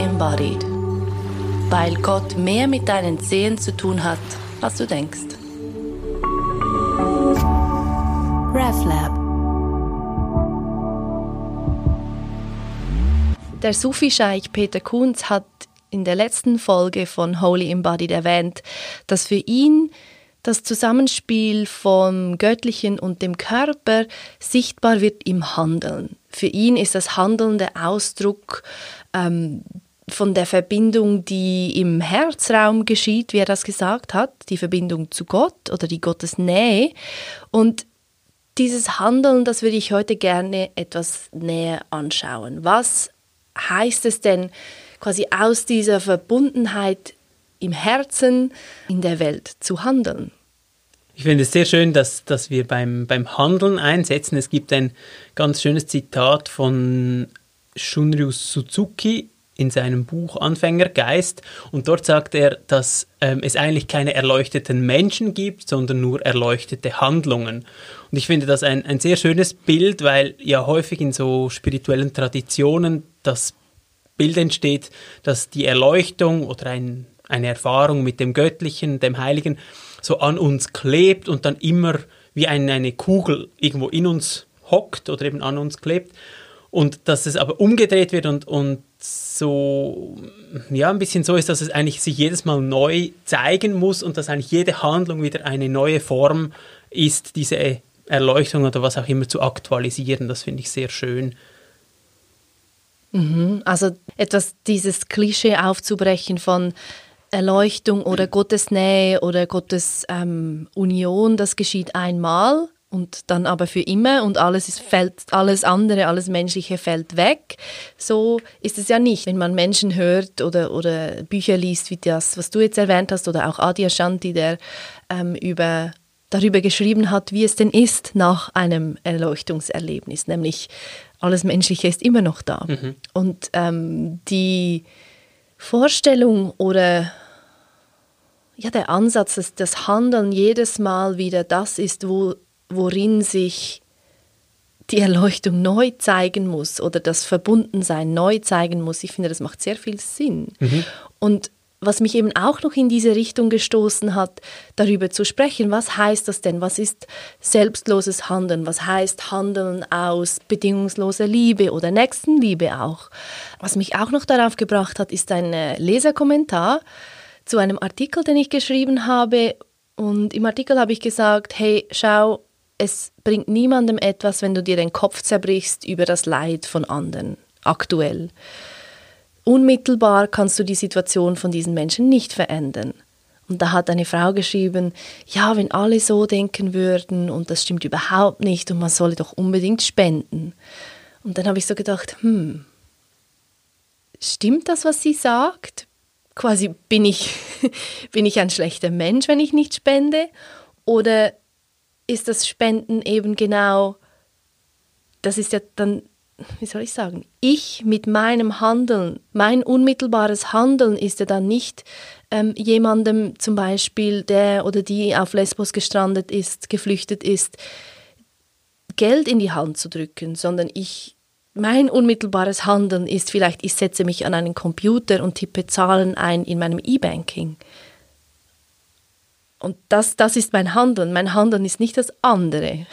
Embodied. Weil Gott mehr mit deinen Zehen zu tun hat, als du denkst. RefLab Der Sufi-Scheich Peter Kunz hat in der letzten Folge von Holy Embodied erwähnt, dass für ihn das Zusammenspiel vom Göttlichen und dem Körper sichtbar wird im Handeln. Für ihn ist das Handeln der Ausdruck ähm, von der Verbindung, die im Herzraum geschieht, wie er das gesagt hat, die Verbindung zu Gott oder die Gottesnähe. Und dieses Handeln, das würde ich heute gerne etwas näher anschauen. Was heißt es denn quasi aus dieser Verbundenheit im Herzen in der Welt zu handeln? Ich finde es sehr schön, dass, dass wir beim, beim Handeln einsetzen. Es gibt ein ganz schönes Zitat von Shunryu Suzuki in seinem Buch Anfängergeist und dort sagt er, dass ähm, es eigentlich keine erleuchteten Menschen gibt, sondern nur erleuchtete Handlungen. Und ich finde das ein, ein sehr schönes Bild, weil ja häufig in so spirituellen Traditionen das Bild entsteht, dass die Erleuchtung oder ein, eine Erfahrung mit dem Göttlichen, dem Heiligen, so an uns klebt und dann immer wie eine, eine Kugel irgendwo in uns hockt oder eben an uns klebt. Und dass es aber umgedreht wird und, und so, ja, ein bisschen so ist, dass es eigentlich sich jedes Mal neu zeigen muss und dass eigentlich jede Handlung wieder eine neue Form ist, diese Erleuchtung oder was auch immer zu aktualisieren. Das finde ich sehr schön. Mhm. Also etwas dieses Klischee aufzubrechen von Erleuchtung oder Gottes Nähe oder Gottes ähm, Union, das geschieht einmal und dann aber für immer und alles ist, fällt, alles andere, alles Menschliche fällt weg. So ist es ja nicht. Wenn man Menschen hört oder, oder Bücher liest, wie das, was du jetzt erwähnt hast, oder auch Adi Ashanti, der ähm, über, darüber geschrieben hat, wie es denn ist nach einem Erleuchtungserlebnis, nämlich alles Menschliche ist immer noch da. Mhm. Und ähm, die Vorstellung oder ja, der Ansatz, dass das Handeln jedes Mal wieder das ist, wo, worin sich die Erleuchtung neu zeigen muss oder das Verbundensein neu zeigen muss, ich finde, das macht sehr viel Sinn. Mhm. Und was mich eben auch noch in diese Richtung gestoßen hat, darüber zu sprechen, was heißt das denn? Was ist selbstloses Handeln? Was heißt Handeln aus bedingungsloser Liebe oder Nächstenliebe auch? Was mich auch noch darauf gebracht hat, ist ein äh, Leserkommentar zu einem Artikel, den ich geschrieben habe. Und im Artikel habe ich gesagt, hey, schau, es bringt niemandem etwas, wenn du dir den Kopf zerbrichst über das Leid von anderen, aktuell. Unmittelbar kannst du die Situation von diesen Menschen nicht verändern. Und da hat eine Frau geschrieben, ja, wenn alle so denken würden und das stimmt überhaupt nicht und man solle doch unbedingt spenden. Und dann habe ich so gedacht, hm, stimmt das, was sie sagt? Quasi bin ich, bin ich ein schlechter Mensch, wenn ich nicht spende? Oder ist das Spenden eben genau, das ist ja dann wie soll ich sagen, ich mit meinem Handeln, mein unmittelbares Handeln ist ja dann nicht ähm, jemandem zum Beispiel, der oder die auf Lesbos gestrandet ist, geflüchtet ist, Geld in die Hand zu drücken, sondern ich, mein unmittelbares Handeln ist vielleicht, ich setze mich an einen Computer und tippe Zahlen ein in meinem E-Banking. Und das, das ist mein Handeln. Mein Handeln ist nicht das andere.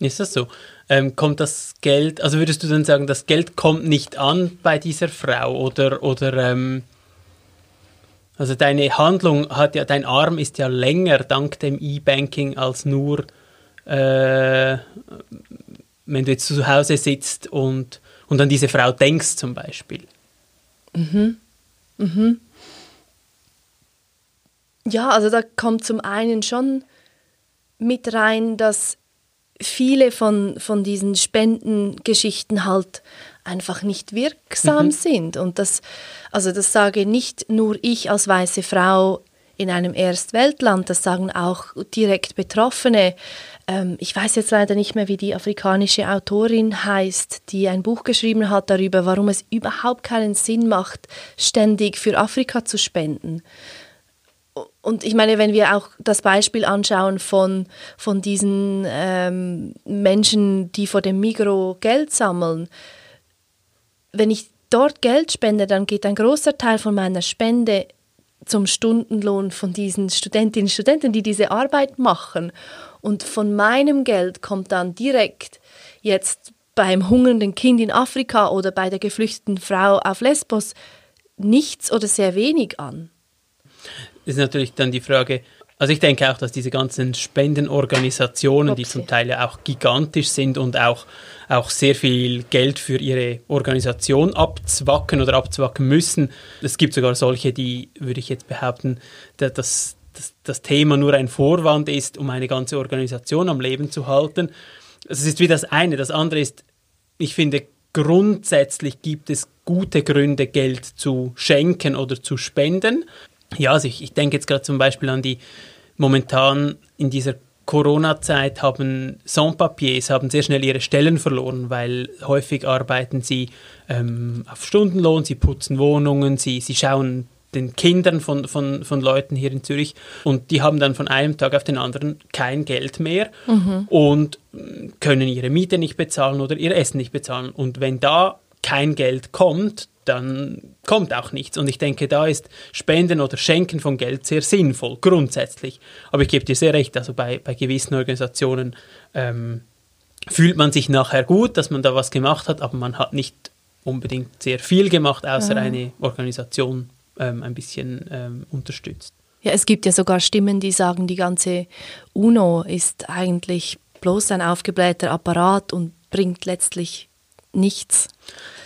Ist das so? ähm, kommt das Geld, also würdest du dann sagen, das Geld kommt nicht an bei dieser Frau oder, oder ähm, also deine Handlung hat ja, dein Arm ist ja länger dank dem E-Banking als nur, äh, wenn du jetzt zu Hause sitzt und, und an diese Frau denkst zum Beispiel. Mhm. Mhm. Ja, also da kommt zum einen schon mit rein, dass viele von, von diesen Spendengeschichten halt einfach nicht wirksam mhm. sind. Und das, also das sage nicht nur ich als weiße Frau in einem Erstweltland, das sagen auch direkt Betroffene. Ähm, ich weiß jetzt leider nicht mehr, wie die afrikanische Autorin heißt, die ein Buch geschrieben hat darüber, warum es überhaupt keinen Sinn macht, ständig für Afrika zu spenden und ich meine, wenn wir auch das Beispiel anschauen von, von diesen ähm, Menschen, die vor dem Migro Geld sammeln, wenn ich dort Geld spende, dann geht ein großer Teil von meiner Spende zum Stundenlohn von diesen Studentinnen und Studenten, die diese Arbeit machen. Und von meinem Geld kommt dann direkt jetzt beim hungernden Kind in Afrika oder bei der geflüchteten Frau auf Lesbos nichts oder sehr wenig an. Ist natürlich dann die Frage, also ich denke auch, dass diese ganzen Spendenorganisationen, Upsi. die zum Teil ja auch gigantisch sind und auch, auch sehr viel Geld für ihre Organisation abzwacken oder abzwacken müssen. Es gibt sogar solche, die, würde ich jetzt behaupten, dass das, das Thema nur ein Vorwand ist, um eine ganze Organisation am Leben zu halten. Das ist wie das eine. Das andere ist, ich finde, grundsätzlich gibt es gute Gründe, Geld zu schenken oder zu spenden. Ja, also ich, ich denke jetzt gerade zum Beispiel an die momentan in dieser Corona-Zeit haben Sans-Papiers haben sehr schnell ihre Stellen verloren, weil häufig arbeiten sie ähm, auf Stundenlohn, sie putzen Wohnungen, sie, sie schauen den Kindern von, von, von Leuten hier in Zürich und die haben dann von einem Tag auf den anderen kein Geld mehr mhm. und können ihre Miete nicht bezahlen oder ihr Essen nicht bezahlen. Und wenn da kein Geld kommt, dann kommt auch nichts. Und ich denke, da ist Spenden oder Schenken von Geld sehr sinnvoll, grundsätzlich. Aber ich gebe dir sehr recht, also bei, bei gewissen Organisationen ähm, fühlt man sich nachher gut, dass man da was gemacht hat, aber man hat nicht unbedingt sehr viel gemacht, außer ja. eine Organisation ähm, ein bisschen ähm, unterstützt. Ja, es gibt ja sogar Stimmen, die sagen, die ganze UNO ist eigentlich bloß ein aufgeblähter Apparat und bringt letztlich nichts.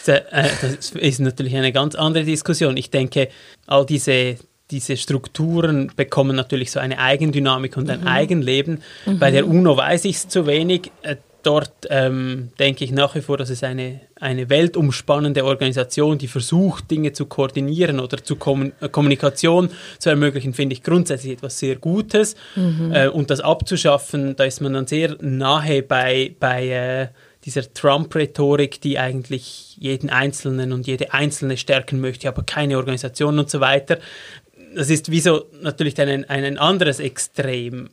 Äh, das ist natürlich eine ganz andere Diskussion. Ich denke, all diese, diese Strukturen bekommen natürlich so eine Eigendynamik und ein mhm. Eigenleben. Mhm. Bei der UNO weiß ich es zu wenig. Äh, dort ähm, denke ich nach wie vor, dass es eine, eine weltumspannende Organisation, die versucht, Dinge zu koordinieren oder zu Kommun äh, Kommunikation zu ermöglichen, finde ich grundsätzlich etwas sehr Gutes. Mhm. Äh, und das abzuschaffen, da ist man dann sehr nahe bei, bei äh, dieser Trump-Rhetorik, die eigentlich jeden Einzelnen und jede Einzelne stärken möchte, aber keine Organisation und so weiter. Das ist wie so natürlich ein, ein anderes Extrem.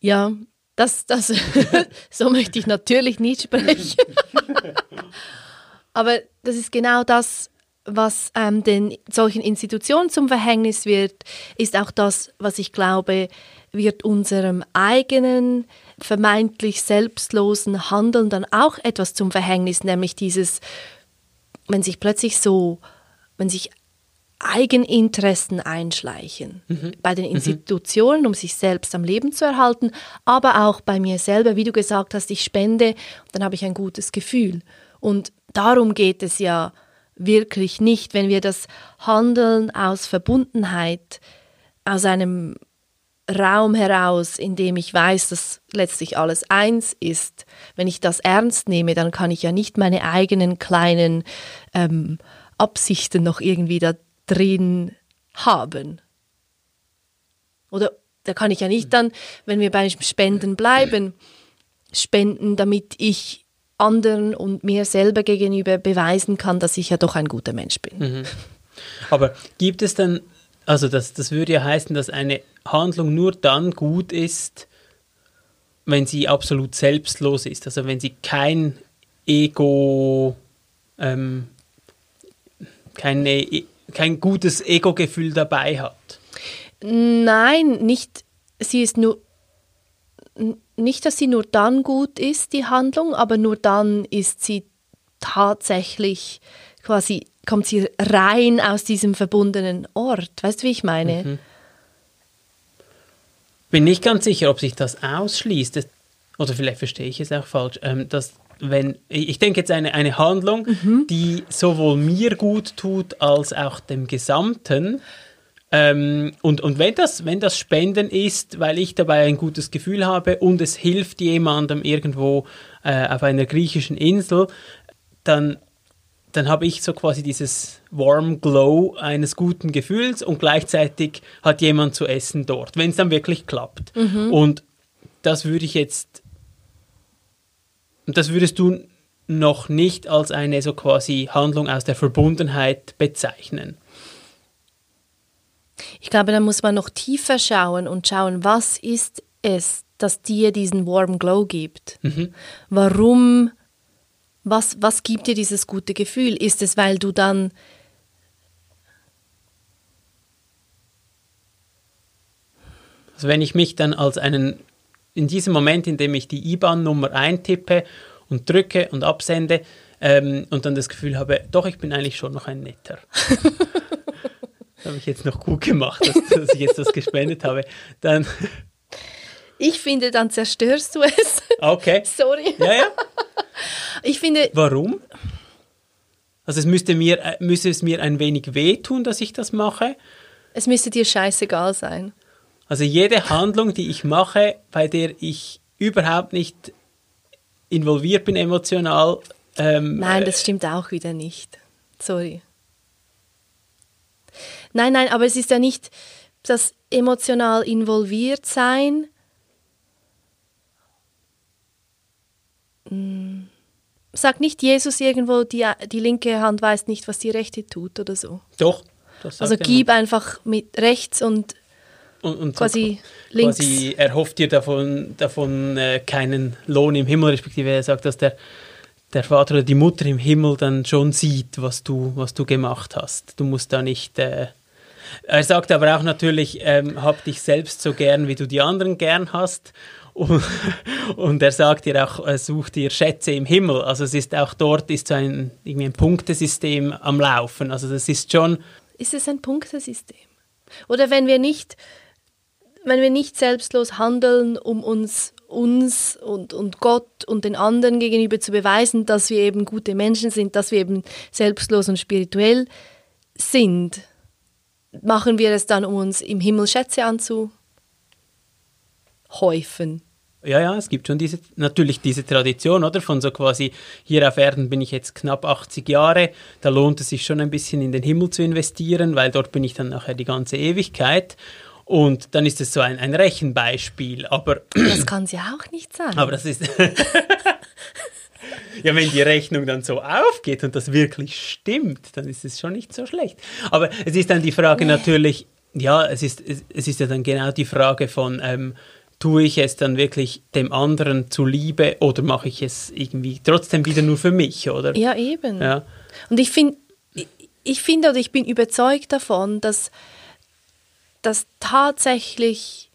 Ja, das, das, so möchte ich natürlich nicht sprechen. aber das ist genau das, was ähm, den solchen Institutionen zum Verhängnis wird, ist auch das, was ich glaube, wird unserem eigenen vermeintlich selbstlosen Handeln dann auch etwas zum Verhängnis, nämlich dieses, wenn sich plötzlich so, wenn sich Eigeninteressen einschleichen. Mhm. Bei den mhm. Institutionen, um sich selbst am Leben zu erhalten, aber auch bei mir selber, wie du gesagt hast, ich spende, dann habe ich ein gutes Gefühl. Und darum geht es ja wirklich nicht, wenn wir das Handeln aus Verbundenheit, aus einem Raum heraus, in dem ich weiß, dass letztlich alles eins ist. Wenn ich das ernst nehme, dann kann ich ja nicht meine eigenen kleinen ähm, Absichten noch irgendwie da drin haben. Oder da kann ich ja nicht dann, wenn wir beim Spenden bleiben, spenden, damit ich anderen und mir selber gegenüber beweisen kann, dass ich ja doch ein guter Mensch bin. Mhm. Aber gibt es denn, also das, das würde ja heißen, dass eine Handlung nur dann gut ist, wenn sie absolut selbstlos ist, also wenn sie kein Ego, ähm, keine, kein gutes Ego-Gefühl dabei hat. Nein, nicht. Sie ist nur nicht, dass sie nur dann gut ist, die Handlung, aber nur dann ist sie tatsächlich quasi, kommt sie rein aus diesem verbundenen Ort. Weißt du, wie ich meine? Mhm bin nicht ganz sicher, ob sich das ausschließt. Oder vielleicht verstehe ich es auch falsch. Ähm, dass wenn, ich denke jetzt eine, eine Handlung, mhm. die sowohl mir gut tut als auch dem Gesamten. Ähm, und und wenn, das, wenn das Spenden ist, weil ich dabei ein gutes Gefühl habe und es hilft jemandem irgendwo äh, auf einer griechischen Insel, dann dann habe ich so quasi dieses warm Glow eines guten Gefühls und gleichzeitig hat jemand zu essen dort, wenn es dann wirklich klappt. Mhm. Und das würde ich jetzt, das würdest du noch nicht als eine so quasi Handlung aus der Verbundenheit bezeichnen. Ich glaube, da muss man noch tiefer schauen und schauen, was ist es, das dir diesen Warm Glow gibt? Mhm. Warum Was, was gibt dir dieses gute Gefühl? Ist es, weil du dann Also wenn ich mich dann als einen, in diesem Moment, in dem ich die IBAN-Nummer eintippe und drücke und absende ähm, und dann das Gefühl habe, doch, ich bin eigentlich schon noch ein Netter. das habe ich jetzt noch gut gemacht, dass, dass ich jetzt das gespendet habe. Dann ich finde, dann zerstörst du es. Okay. Sorry. Ja, ja. Ich finde, Warum? Also es müsste, mir, äh, müsste es mir ein wenig wehtun, dass ich das mache. es müsste dir scheißegal sein. Also jede Handlung, die ich mache, bei der ich überhaupt nicht involviert bin emotional. Ähm, Nein, das stimmt auch wieder nicht. Sorry. Nein, nein, aber es ist ja nicht das emotional involviert sein. Sagt nicht Jesus irgendwo, die, die linke Hand weiß nicht, was die rechte tut oder so. Doch. Also gib einfach mit rechts und Und, und so quasi links. Quasi, er hofft dir davon, davon äh, keinen Lohn im Himmel, respektive er sagt, dass der, der Vater oder die Mutter im Himmel dann schon sieht, was du, was du gemacht hast. Du musst da nicht. Äh, er sagt aber auch natürlich, ähm, hab dich selbst so gern, wie du die anderen gern hast. Und, und er sagt dir auch, äh, such dir Schätze im Himmel. Also es ist auch dort ist so ein, irgendwie ein Punktesystem am Laufen. Also das ist schon, Ist es ein Punktesystem? Oder wenn wir nicht, wenn wir nicht selbstlos handeln, um uns, uns und, und Gott und den anderen gegenüber zu beweisen, dass wir eben gute Menschen sind, dass wir eben selbstlos und spirituell sind, machen wir es dann, um uns im Himmel Schätze anzuhäufen. Ja, ja, es gibt schon diese, natürlich diese Tradition, oder? Von so quasi, hier auf Erden bin ich jetzt knapp 80 Jahre, da lohnt es sich schon ein bisschen in den Himmel zu investieren, weil dort bin ich dann nachher die ganze Ewigkeit. Und dann ist es so ein, ein Rechenbeispiel, aber, Das kann es ja auch nicht sein. aber das ist. ja, wenn die Rechnung dann so aufgeht und das wirklich stimmt, dann ist es schon nicht so schlecht. Aber es ist dann die Frage natürlich, ja, es ist, es, es ist ja dann genau die Frage von, ähm, tue ich es dann wirklich dem anderen zuliebe oder mache ich es irgendwie trotzdem wieder nur für mich, oder? Ja, eben. Ja. Und ich finde, ich finde oder ich bin überzeugt davon, dass, dass tatsächlich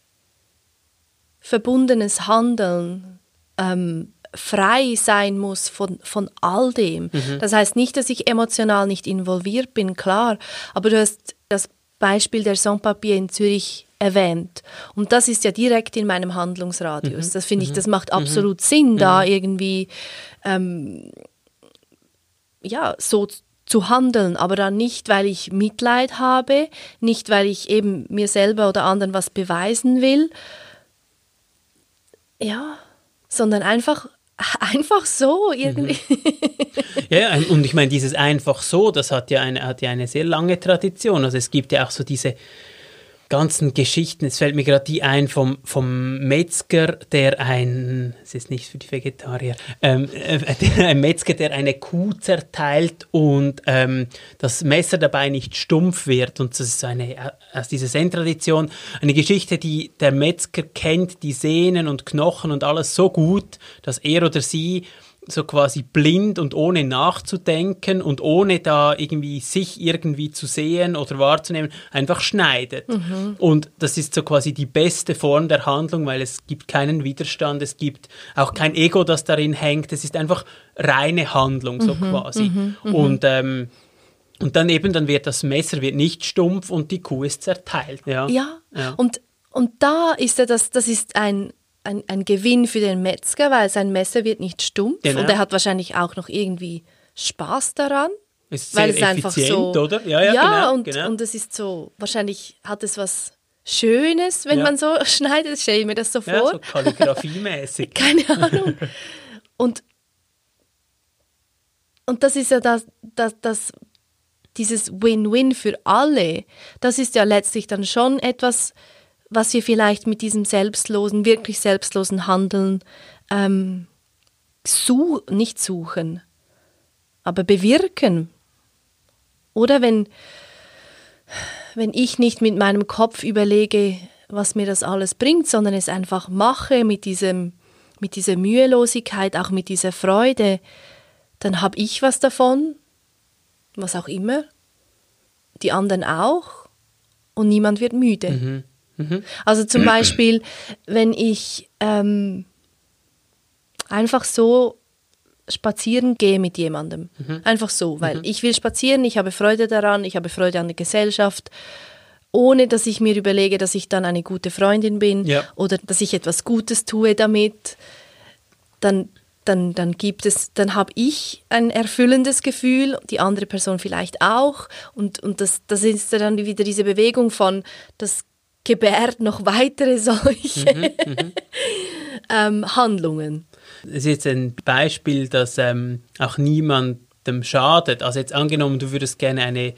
verbundenes Handeln ähm, frei sein muss von, von all dem. Das heißt nicht, dass ich emotional nicht involviert bin, klar, aber du hast das Beispiel der Sans-Papier in Zürich erwähnt. Und das ist ja direkt in meinem Handlungsradius. Das finde ich, das macht absolut Sinn, da irgendwie ähm, ja, so zu handeln, aber dann nicht, weil ich Mitleid habe, nicht, weil ich eben mir selber oder anderen was beweisen will, ja, sondern einfach, einfach so irgendwie. Ja, ja, und ich meine, dieses einfach so, das hat ja, eine, hat ja eine sehr lange Tradition. Also es gibt ja auch so diese ganzen Geschichten. Es fällt mir gerade die ein vom, vom Metzger, der ein, es ist nicht für die Vegetarier, ähm, äh, ein Metzger, der eine Kuh zerteilt und ähm, das Messer dabei nicht stumpf wird. Und das ist eine, aus dieser Zen-Tradition, eine Geschichte, die der Metzger kennt, die Sehnen und Knochen und alles so gut, dass er oder sie so quasi blind und ohne nachzudenken und ohne da irgendwie sich irgendwie zu sehen oder wahrzunehmen, einfach schneidet. Und das ist so quasi die beste Form der Handlung, weil es gibt keinen Widerstand, es gibt auch kein Ego, das darin hängt, es ist einfach reine Handlung so quasi. Und ähm, und dann eben, dann wird das Messer wird nicht stumpf und die Kuh ist zerteilt. Ja. Ja, Ja. Und, und da ist ja das, das ist ein, ein, ein Gewinn für den Metzger, weil sein Messer wird nicht stumpf Genau. und er hat wahrscheinlich auch noch irgendwie Spaß daran. Ist weil es einfach so, oder? Ja, ja, genau, und, genau. und es ist so, wahrscheinlich hat es was Schönes, wenn Ja. man so schneidet, stelle ich mir das so ja, vor. so kalligrafiemäßig. Keine Ahnung. Und, und das ist ja das, das, das, dieses Win-Win für alle. Das ist ja letztlich dann schon etwas, was wir vielleicht mit diesem selbstlosen, wirklich selbstlosen Handeln ähm, su nicht suchen, aber bewirken. Oder wenn, wenn ich nicht mit meinem Kopf überlege, was mir das alles bringt, sondern es einfach mache mit, diesem, mit dieser Mühelosigkeit, auch mit dieser Freude, dann habe ich was davon, was auch immer, die anderen auch und niemand wird müde. Mhm. Mhm. Also zum Beispiel, wenn ich ähm, einfach so spazieren gehe mit jemandem. Einfach so, weil ich will spazieren, ich habe Freude daran, ich habe Freude an der Gesellschaft, ohne dass ich mir überlege, dass ich dann eine gute Freundin bin Ja. oder dass ich etwas Gutes tue damit, dann dann, dann gibt es, dann habe ich ein erfüllendes Gefühl, die andere Person vielleicht auch. Und, und das, das ist dann wieder diese Bewegung von, das gebärt noch weitere solche ähm, Handlungen. Das ist jetzt ein Beispiel, das ähm, auch niemandem schadet. Also jetzt angenommen, du würdest gerne eine,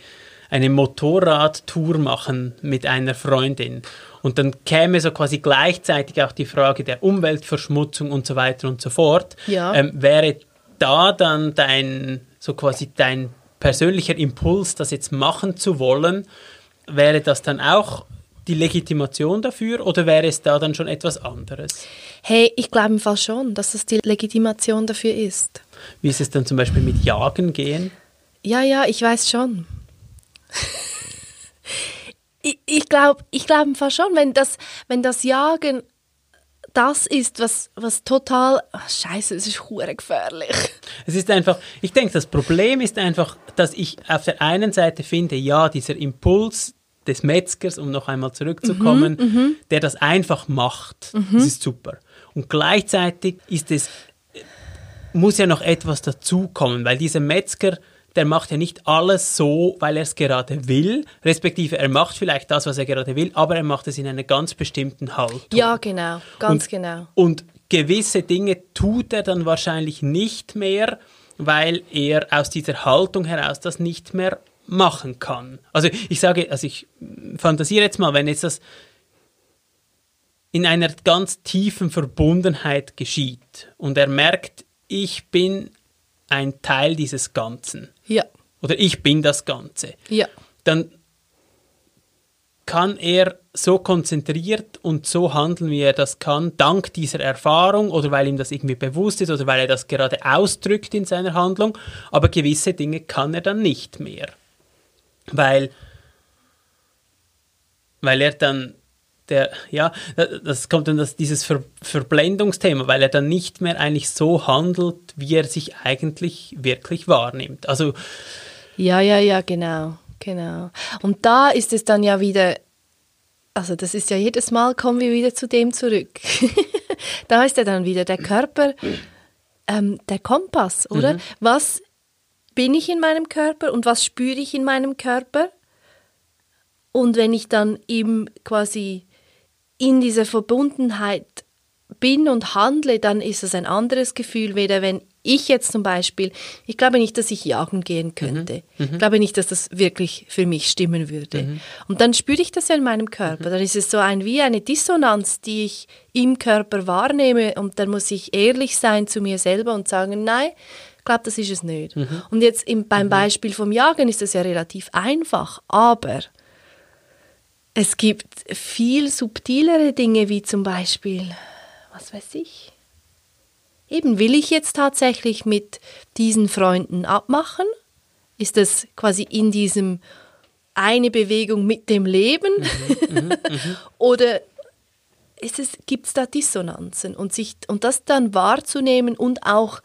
eine Motorradtour machen mit einer Freundin und dann käme so quasi gleichzeitig auch die Frage der Umweltverschmutzung und so weiter und so fort. Ja. Ähm, wäre da dann dein, so quasi dein persönlicher Impuls, das jetzt machen zu wollen, wäre das dann auch die Legitimation dafür oder wäre es da dann schon etwas anderes? Hey, ich glaube im Fall schon, dass das die Legitimation dafür ist. Wie ist es dann zum Beispiel mit Jagen gehen? Ja, ja, ich weiß schon. ich ich glaube ich glaub im Fall schon, wenn das, wenn das Jagen das ist, was, was total. Ach, Scheiße, es ist hure gefährlich. Es ist einfach, ich denke, das Problem ist einfach, dass ich auf der einen Seite finde, ja, dieser Impuls des Metzgers, um noch einmal zurückzukommen, der das einfach macht, das ist super. Und gleichzeitig ist es, muss ja noch etwas dazukommen, weil dieser Metzger, der macht ja nicht alles so, weil er es gerade will, respektive er macht vielleicht das, was er gerade will, aber er macht es in einer ganz bestimmten Haltung. Ja, genau, ganz Und- genau. Und gewisse Dinge tut er dann wahrscheinlich nicht mehr, weil er aus dieser Haltung heraus das nicht mehr machen kann. Also ich sage, also ich fantasiere jetzt mal, wenn jetzt das in einer ganz tiefen Verbundenheit geschieht und er merkt, ich bin ein Teil dieses Ganzen. Ja, oder ich bin das Ganze. Ja, dann kann er so konzentriert und so handeln, wie er das kann, dank dieser Erfahrung oder weil ihm das irgendwie bewusst ist oder weil er das gerade ausdrückt in seiner Handlung, aber gewisse Dinge kann er dann nicht mehr. Weil, weil er dann der, ja, das kommt dann das, dieses Ver Verblendungsthema, weil er dann nicht mehr eigentlich so handelt, wie er sich eigentlich wirklich wahrnimmt. Also ja, ja, ja, genau, genau. Und da ist es dann ja wieder, also das ist ja jedes Mal, kommen wir wieder zu dem zurück. da ist ja dann wieder der Körper, ähm, der Kompass, oder? Was bin ich in meinem Körper und was spüre ich in meinem Körper? Und wenn ich dann eben quasi in dieser Verbundenheit bin und handle, dann ist es ein anderes Gefühl, weder wenn ich jetzt zum Beispiel, ich glaube nicht, dass ich jagen gehen könnte. Ich glaube nicht, dass das wirklich für mich stimmen würde. Und dann spüre ich das ja in meinem Körper. Dann ist es so ein, wie eine Dissonanz, die ich im Körper wahrnehme und dann muss ich ehrlich sein zu mir selber und sagen, nein, ich glaube, das ist es nicht. Und jetzt im, beim Beispiel vom Jagen ist das ja relativ einfach, aber es gibt viel subtilere Dinge, wie zum Beispiel, was weiß ich, eben will ich jetzt tatsächlich mit diesen Freunden abmachen? Ist das quasi in diesem eine Bewegung mit dem Leben? Oder ist es, gibt es da Dissonanzen? Und, sich, und das dann wahrzunehmen und auch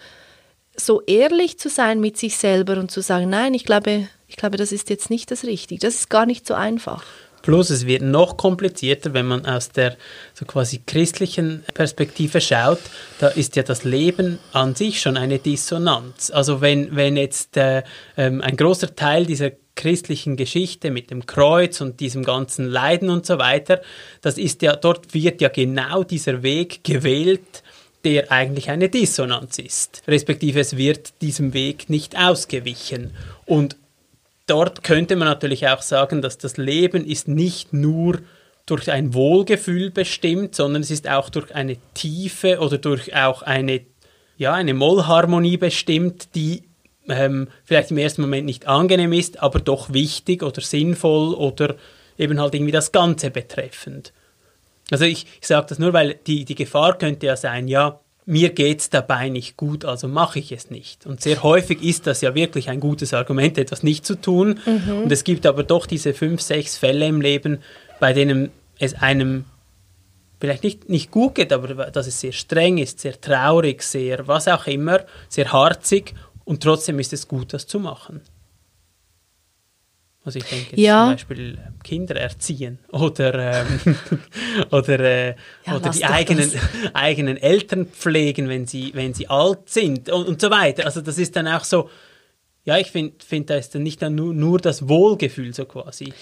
so ehrlich zu sein mit sich selber und zu sagen, nein, ich glaube, ich glaube, das ist jetzt nicht das Richtige. Das ist gar nicht so einfach. Plus es wird noch komplizierter, wenn man aus der so quasi christlichen Perspektive schaut. Da ist ja das Leben an sich schon eine Dissonanz. Also wenn, wenn jetzt äh, ähm, ein großer Teil dieser christlichen Geschichte mit dem Kreuz und diesem ganzen Leiden und so weiter, das ist ja, dort wird ja genau dieser Weg gewählt, der eigentlich eine Dissonanz ist. Respektive es wird diesem Weg nicht ausgewichen. Und dort könnte man natürlich auch sagen, dass das Leben ist nicht nur durch ein Wohlgefühl bestimmt, sondern es ist auch durch eine Tiefe oder durch auch eine, ja, eine Mollharmonie bestimmt, die ähm, vielleicht im ersten Moment nicht angenehm ist, aber doch wichtig oder sinnvoll oder eben halt irgendwie das Ganze betreffend. Also ich, ich sage das nur, weil die, die Gefahr könnte ja sein, ja, mir geht es dabei nicht gut, also mache ich es nicht. Und sehr häufig ist das ja wirklich ein gutes Argument, etwas nicht zu tun. Mhm. Und es gibt aber doch diese fünf, sechs Fälle im Leben, bei denen es einem vielleicht nicht, nicht gut geht, aber dass es sehr streng ist, sehr traurig, sehr was auch immer, sehr harzig und trotzdem ist es gut, das zu machen. Also ich denke ja. zum Beispiel äh, Kinder erziehen oder, ähm, oder, äh, ja, oder die eigenen, eigenen Eltern pflegen, wenn sie, wenn sie alt sind und, und so weiter. Also das ist dann auch so, ja, ich finde, find, da ist dann nicht dann nur, nur das Wohlgefühl so quasi.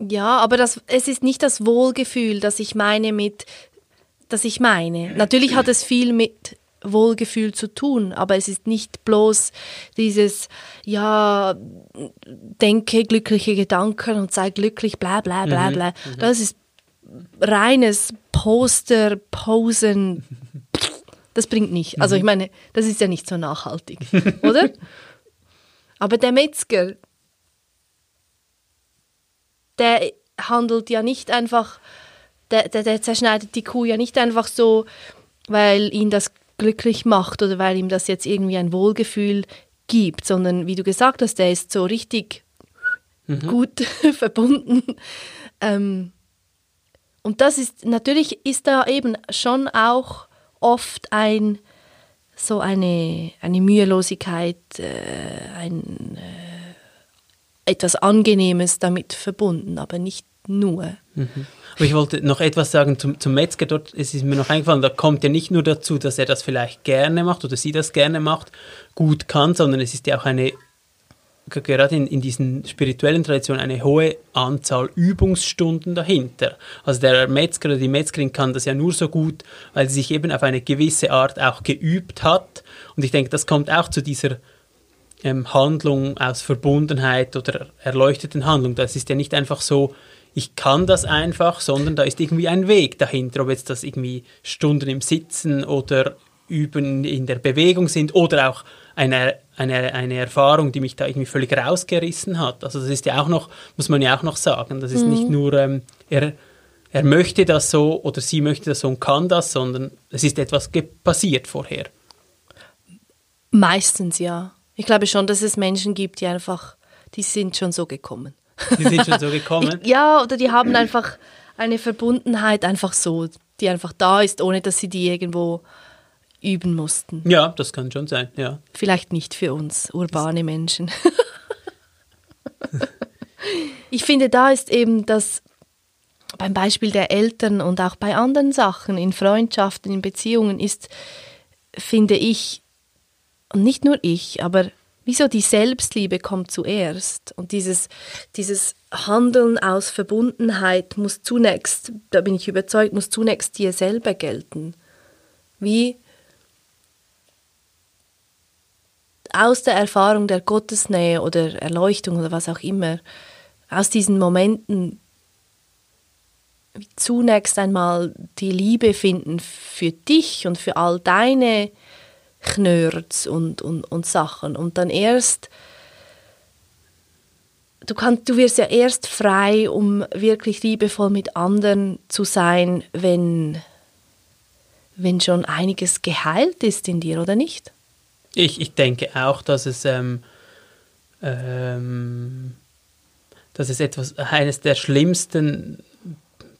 Ja, aber das, es ist nicht das Wohlgefühl, das ich meine mit, das ich meine. Natürlich hat es viel mit Wohlgefühl zu tun, aber es ist nicht bloß dieses, ja, denke glückliche Gedanken und sei glücklich, bla bla bla mhm, bla. Mhm. Das ist reines Poster, Posen. Das bringt nicht. Also ich mhm. meine, das ist ja nicht so nachhaltig, oder? Aber der Metzger, der handelt ja nicht einfach, der, der, der zerschneidet die Kuh ja nicht einfach so, weil ihn das glücklich macht oder weil ihm das jetzt irgendwie ein Wohlgefühl gibt, sondern wie du gesagt hast, der ist so richtig mhm. gut verbunden. Ähm, und das ist, natürlich ist da eben schon auch oft ein, so eine, eine Mühelosigkeit, äh, ein, äh, etwas Angenehmes damit verbunden, aber nicht nur. Mhm. Aber ich wollte noch etwas sagen zum, zum Metzger. Dort es ist mir noch eingefallen, da kommt ja nicht nur dazu, dass er das vielleicht gerne macht oder sie das gerne macht, gut kann, sondern es ist ja auch eine, gerade in, in diesen spirituellen Traditionen, eine hohe Anzahl Übungsstunden dahinter. Also der Metzger oder die Metzgerin kann das ja nur so gut, weil sie sich eben auf eine gewisse Art auch geübt hat. Und ich denke, das kommt auch zu dieser ähm, Handlung aus Verbundenheit oder erleuchteten Handlung. Das ist ja nicht einfach so, ich kann das einfach, sondern da ist irgendwie ein Weg dahinter, ob jetzt das irgendwie Stunden im Sitzen oder Üben in der Bewegung sind oder auch eine, eine, eine Erfahrung, die mich da irgendwie völlig rausgerissen hat. Also das ist ja auch noch, muss man ja auch noch sagen, das ist mhm. nicht nur, ähm, er, er möchte das so oder sie möchte das so und kann das, sondern es ist etwas passiert vorher. Meistens ja. Ich glaube schon, dass es Menschen gibt, die einfach, die sind schon so gekommen. Die sind schon so gekommen? ja, oder die haben einfach eine Verbundenheit einfach so, die einfach da ist, ohne dass sie die irgendwo üben mussten. Ja, das kann schon sein, ja. Vielleicht nicht für uns urbane Menschen. ich finde, da ist eben das beim Beispiel der Eltern und auch bei anderen Sachen, in Freundschaften, in Beziehungen, ist, finde ich, und nicht nur ich, aber Wieso die Selbstliebe kommt zuerst und dieses, dieses Handeln aus Verbundenheit muss zunächst, da bin ich überzeugt, muss zunächst dir selber gelten. Wie aus der Erfahrung der Gottesnähe oder Erleuchtung oder was auch immer, aus diesen Momenten zunächst einmal die Liebe finden für dich und für all deine Knörz und, und, und Sachen. Und dann erst, du, kannst, du wirst ja erst frei, um wirklich liebevoll mit anderen zu sein, wenn, wenn schon einiges geheilt ist in dir, oder nicht? Ich, ich denke auch, dass es, ähm, ähm, dass es etwas, eines der schlimmsten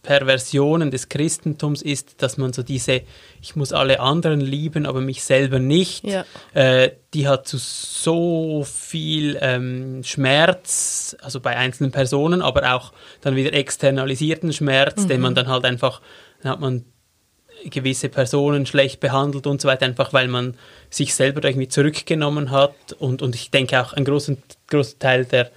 Perversionen des Christentums ist, dass man so diese, ich muss alle anderen lieben, aber mich selber nicht, ja. äh, die hat zu so viel ähm, Schmerz, also bei einzelnen Personen, aber auch dann wieder externalisierten Schmerz, mhm. den man dann halt einfach, dann hat man gewisse Personen schlecht behandelt und so weiter, einfach weil man sich selber irgendwie zurückgenommen hat und, und ich denke auch ein großer, großer Teil der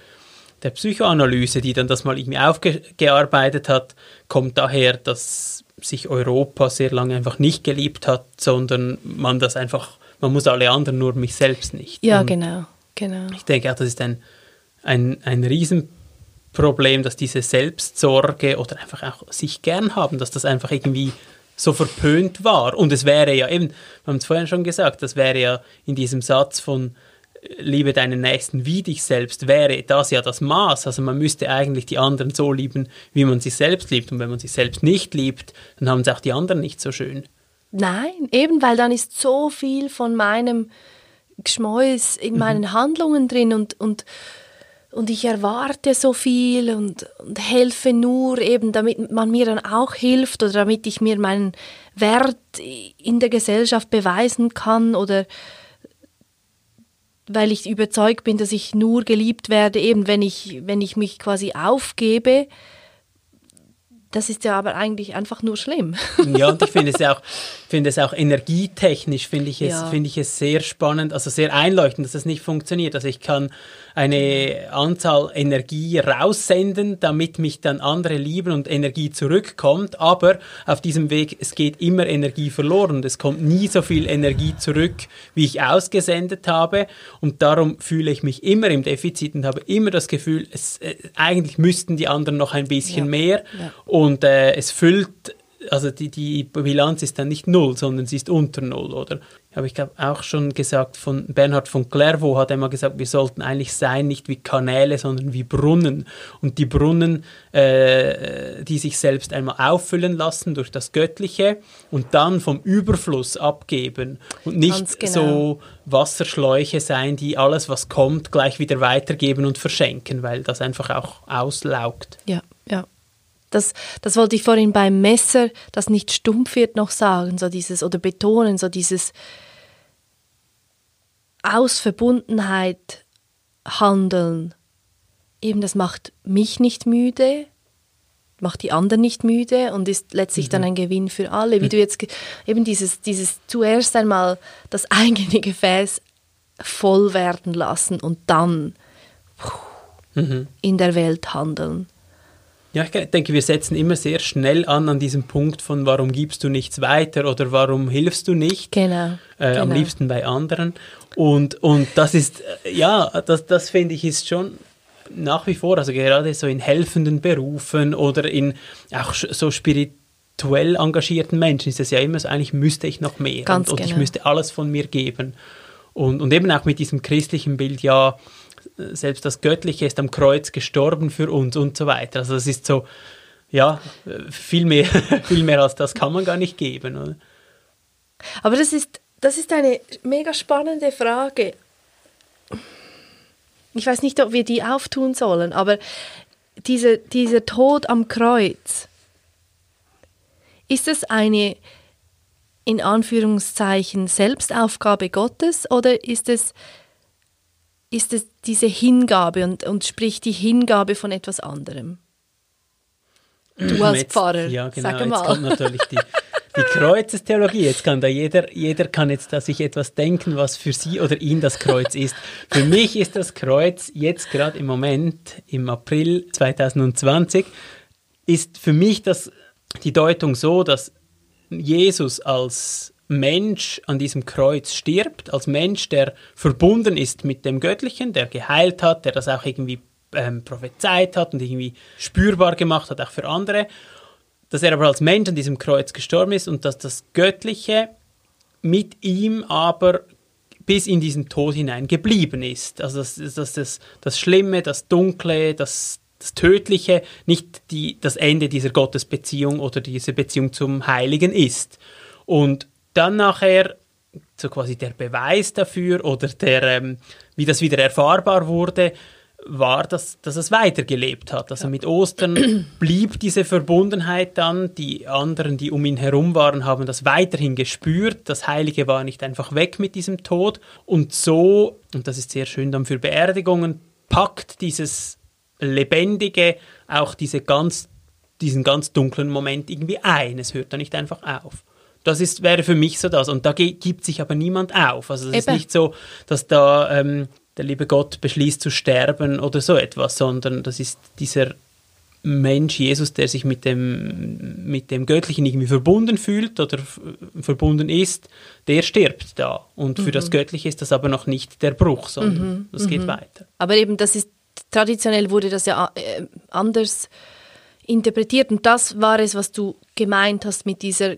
der Psychoanalyse, die dann das mal irgendwie aufgearbeitet hat, kommt daher, dass sich Europa sehr lange einfach nicht geliebt hat, sondern man das einfach, man muss alle anderen, nur mich selbst nicht. Ja, Und genau, genau. Ich denke auch, das ist ein, ein, ein Riesenproblem, dass diese Selbstsorge oder einfach auch sich gern haben, dass das einfach irgendwie so verpönt war. Und es wäre ja eben, wir haben es vorhin schon gesagt, das wäre ja in diesem Satz von liebe deinen Nächsten wie dich selbst, wäre das ja das Maß. Also man müsste eigentlich die anderen so lieben, wie man sich selbst liebt. Und wenn man sich selbst nicht liebt, dann haben es auch die anderen nicht so schön. Nein, eben weil dann ist so viel von meinem Geschmäus in Mhm. meinen Handlungen drin und, und, und ich erwarte so viel und, und helfe nur eben, damit man mir dann auch hilft oder damit ich mir meinen Wert in der Gesellschaft beweisen kann oder weil ich überzeugt bin, dass ich nur geliebt werde, eben wenn ich, wenn ich mich quasi aufgebe. Das ist ja aber eigentlich einfach nur schlimm. Ja, und ich finde es auch, finde es auch energietechnisch, finde ich, es, Ja. finde ich es sehr spannend, also sehr einleuchtend, dass es nicht funktioniert. Also ich kann eine Anzahl Energie raussenden, damit mich dann andere lieben und Energie zurückkommt, aber auf diesem Weg, es geht immer Energie verloren und es kommt nie so viel Energie zurück, wie ich ausgesendet habe und darum fühle ich mich immer im Defizit und habe immer das Gefühl, es, äh, eigentlich müssten die anderen noch ein bisschen Ja. mehr Ja. und äh, es füllt, also die, die Bilanz ist dann nicht null, sondern sie ist unter null, oder? Habe ich glaube auch schon gesagt, von Bernhard von Clairvaux hat einmal gesagt, wir sollten eigentlich sein, nicht wie Kanäle, sondern wie Brunnen. Und die Brunnen, äh, die sich selbst einmal auffüllen lassen durch das Göttliche und dann vom Überfluss abgeben und nicht genau. so Wasserschläuche sein, die alles, was kommt, gleich wieder weitergeben und verschenken, weil das einfach auch auslaugt. Ja, ja. Das, das wollte ich vorhin beim Messer, das nicht stumpf wird, noch sagen, so dieses, oder betonen, so dieses aus Verbundenheit handeln. Eben, das macht mich nicht müde, macht die anderen nicht müde und ist letztlich dann ein Gewinn für alle. Wie du jetzt, eben dieses, dieses zuerst einmal das eigene Gefäß voll werden lassen und dann in der Welt handeln. Ja, ich denke, wir setzen immer sehr schnell an an diesem Punkt von warum gibst du nichts weiter oder warum hilfst du nicht. Genau. Äh, Am genau. liebsten bei anderen. Und, und das ist, äh, ja, das, das finde ich ist schon nach wie vor, also gerade so in helfenden Berufen oder in auch so spirituell engagierten Menschen ist es ja immer so, eigentlich müsste ich noch mehr Ganz und, und ich genau. müsste alles von mir geben. Und, und eben auch mit diesem christlichen Bild, ja, selbst das Göttliche ist am Kreuz gestorben für uns und so weiter. Also es ist so, ja, viel mehr, viel mehr als das kann man gar nicht geben. Oder? Aber das ist, das ist eine mega spannende Frage. Ich weiß nicht, ob wir die auftun sollen, aber diese, dieser Tod am Kreuz, ist es eine in Anführungszeichen Selbstaufgabe Gottes oder ist es, ist es diese Hingabe und, und sprich die Hingabe von etwas anderem? Du als Jetzt- Pfarrer, Ja, genau. sag Jetzt mal. kommt natürlich die, die Kreuzestheologie. Jetzt kann da jeder, jeder kann jetzt da sich etwas denken, was für sie oder ihn das Kreuz ist. Für mich ist das Kreuz jetzt gerade im Moment, im April 2020, ist für mich das, die Deutung so, dass Jesus als Mensch an diesem Kreuz stirbt, als Mensch, der verbunden ist mit dem Göttlichen, der geheilt hat, der das auch irgendwie ähm, prophezeit hat und irgendwie spürbar gemacht hat, auch für andere, dass er aber als Mensch an diesem Kreuz gestorben ist und dass das Göttliche mit ihm aber bis in diesen Tod hinein geblieben ist. Also dass, dass das, das Schlimme, das Dunkle, das, das Tödliche nicht die, das Ende dieser Gottesbeziehung oder diese Beziehung zum Heiligen ist. Und dann nachher so quasi der Beweis dafür oder der, ähm, wie das wieder erfahrbar wurde, war, dass, dass es weitergelebt hat. Also mit Ostern blieb diese Verbundenheit dann. Die anderen, die um ihn herum waren, haben das weiterhin gespürt. Das Heilige war nicht einfach weg mit diesem Tod. Und so, und das ist sehr schön dann für Beerdigungen, packt dieses Lebendige auch diese ganz, diesen ganz dunklen Moment irgendwie ein. Es hört da nicht einfach auf. Das ist, wäre für mich so das. Und da gibt sich aber niemand auf. Also es ist nicht so, dass da ähm, der liebe Gott beschließt zu sterben oder so etwas, sondern das ist dieser Mensch, Jesus, der sich mit dem, mit dem Göttlichen irgendwie verbunden fühlt oder verbunden ist, der stirbt da. Und für das Göttliche ist das aber noch nicht der Bruch, sondern das geht weiter. Aber eben, das ist traditionell wurde das ja äh, anders interpretiert und das war es, was du gemeint hast mit dieser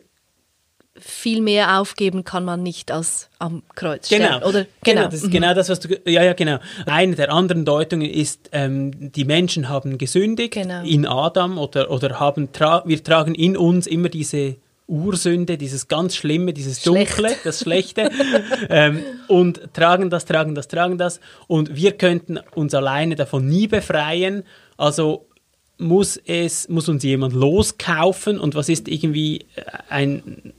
viel mehr aufgeben kann man nicht als am Kreuz Genau, oder genau, das ist mhm. genau das, was du, ja, ja, genau. Eine der anderen Deutungen ist, ähm, die Menschen haben gesündigt Genau. in Adam oder, oder haben, tra wir tragen in uns immer diese Ursünde, dieses ganz Schlimme, dieses Schlecht. Dunkle, das Schlechte ähm, und tragen das, tragen das, tragen das und wir könnten uns alleine davon nie befreien. Also muss es, muss uns jemand loskaufen und was ist irgendwie ein,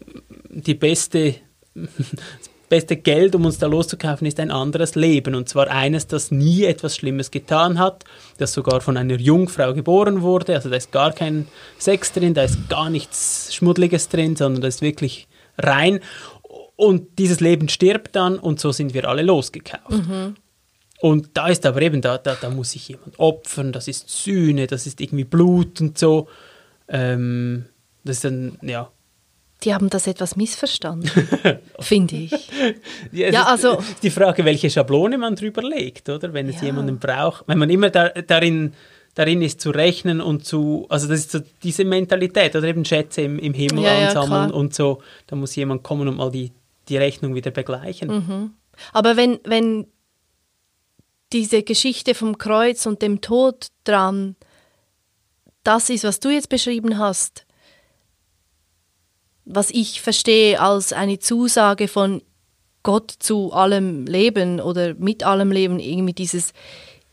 die beste, das beste Geld, um uns da loszukaufen, ist ein anderes Leben. Und zwar eines, das nie etwas Schlimmes getan hat, das sogar von einer Jungfrau geboren wurde. Also da ist gar kein Sex drin, da ist gar nichts Schmuddeliges drin, sondern da ist wirklich rein. Und dieses Leben stirbt dann und so sind wir alle losgekauft. Und da ist aber eben, da, da, da muss sich jemand opfern, das ist Sühne, das ist irgendwie Blut und so. Ähm, das ist dann, ja. Die haben das etwas missverstanden, finde ich. Ja, Ja, also- die Frage, welche Schablone man drüber legt, oder? Wenn es Ja. jemanden braucht. Wenn man immer da, darin, darin ist zu rechnen und zu, also das ist so diese Mentalität, oder eben Schätze im, im Himmel Ja, ja, ansammeln klar. und so, da muss jemand kommen und mal die, die Rechnung wieder begleichen. Mhm. Aber wenn, wenn diese Geschichte vom Kreuz und dem Tod dran das ist, was du jetzt beschrieben hast, was ich verstehe als eine Zusage von Gott zu allem Leben oder mit allem Leben, irgendwie dieses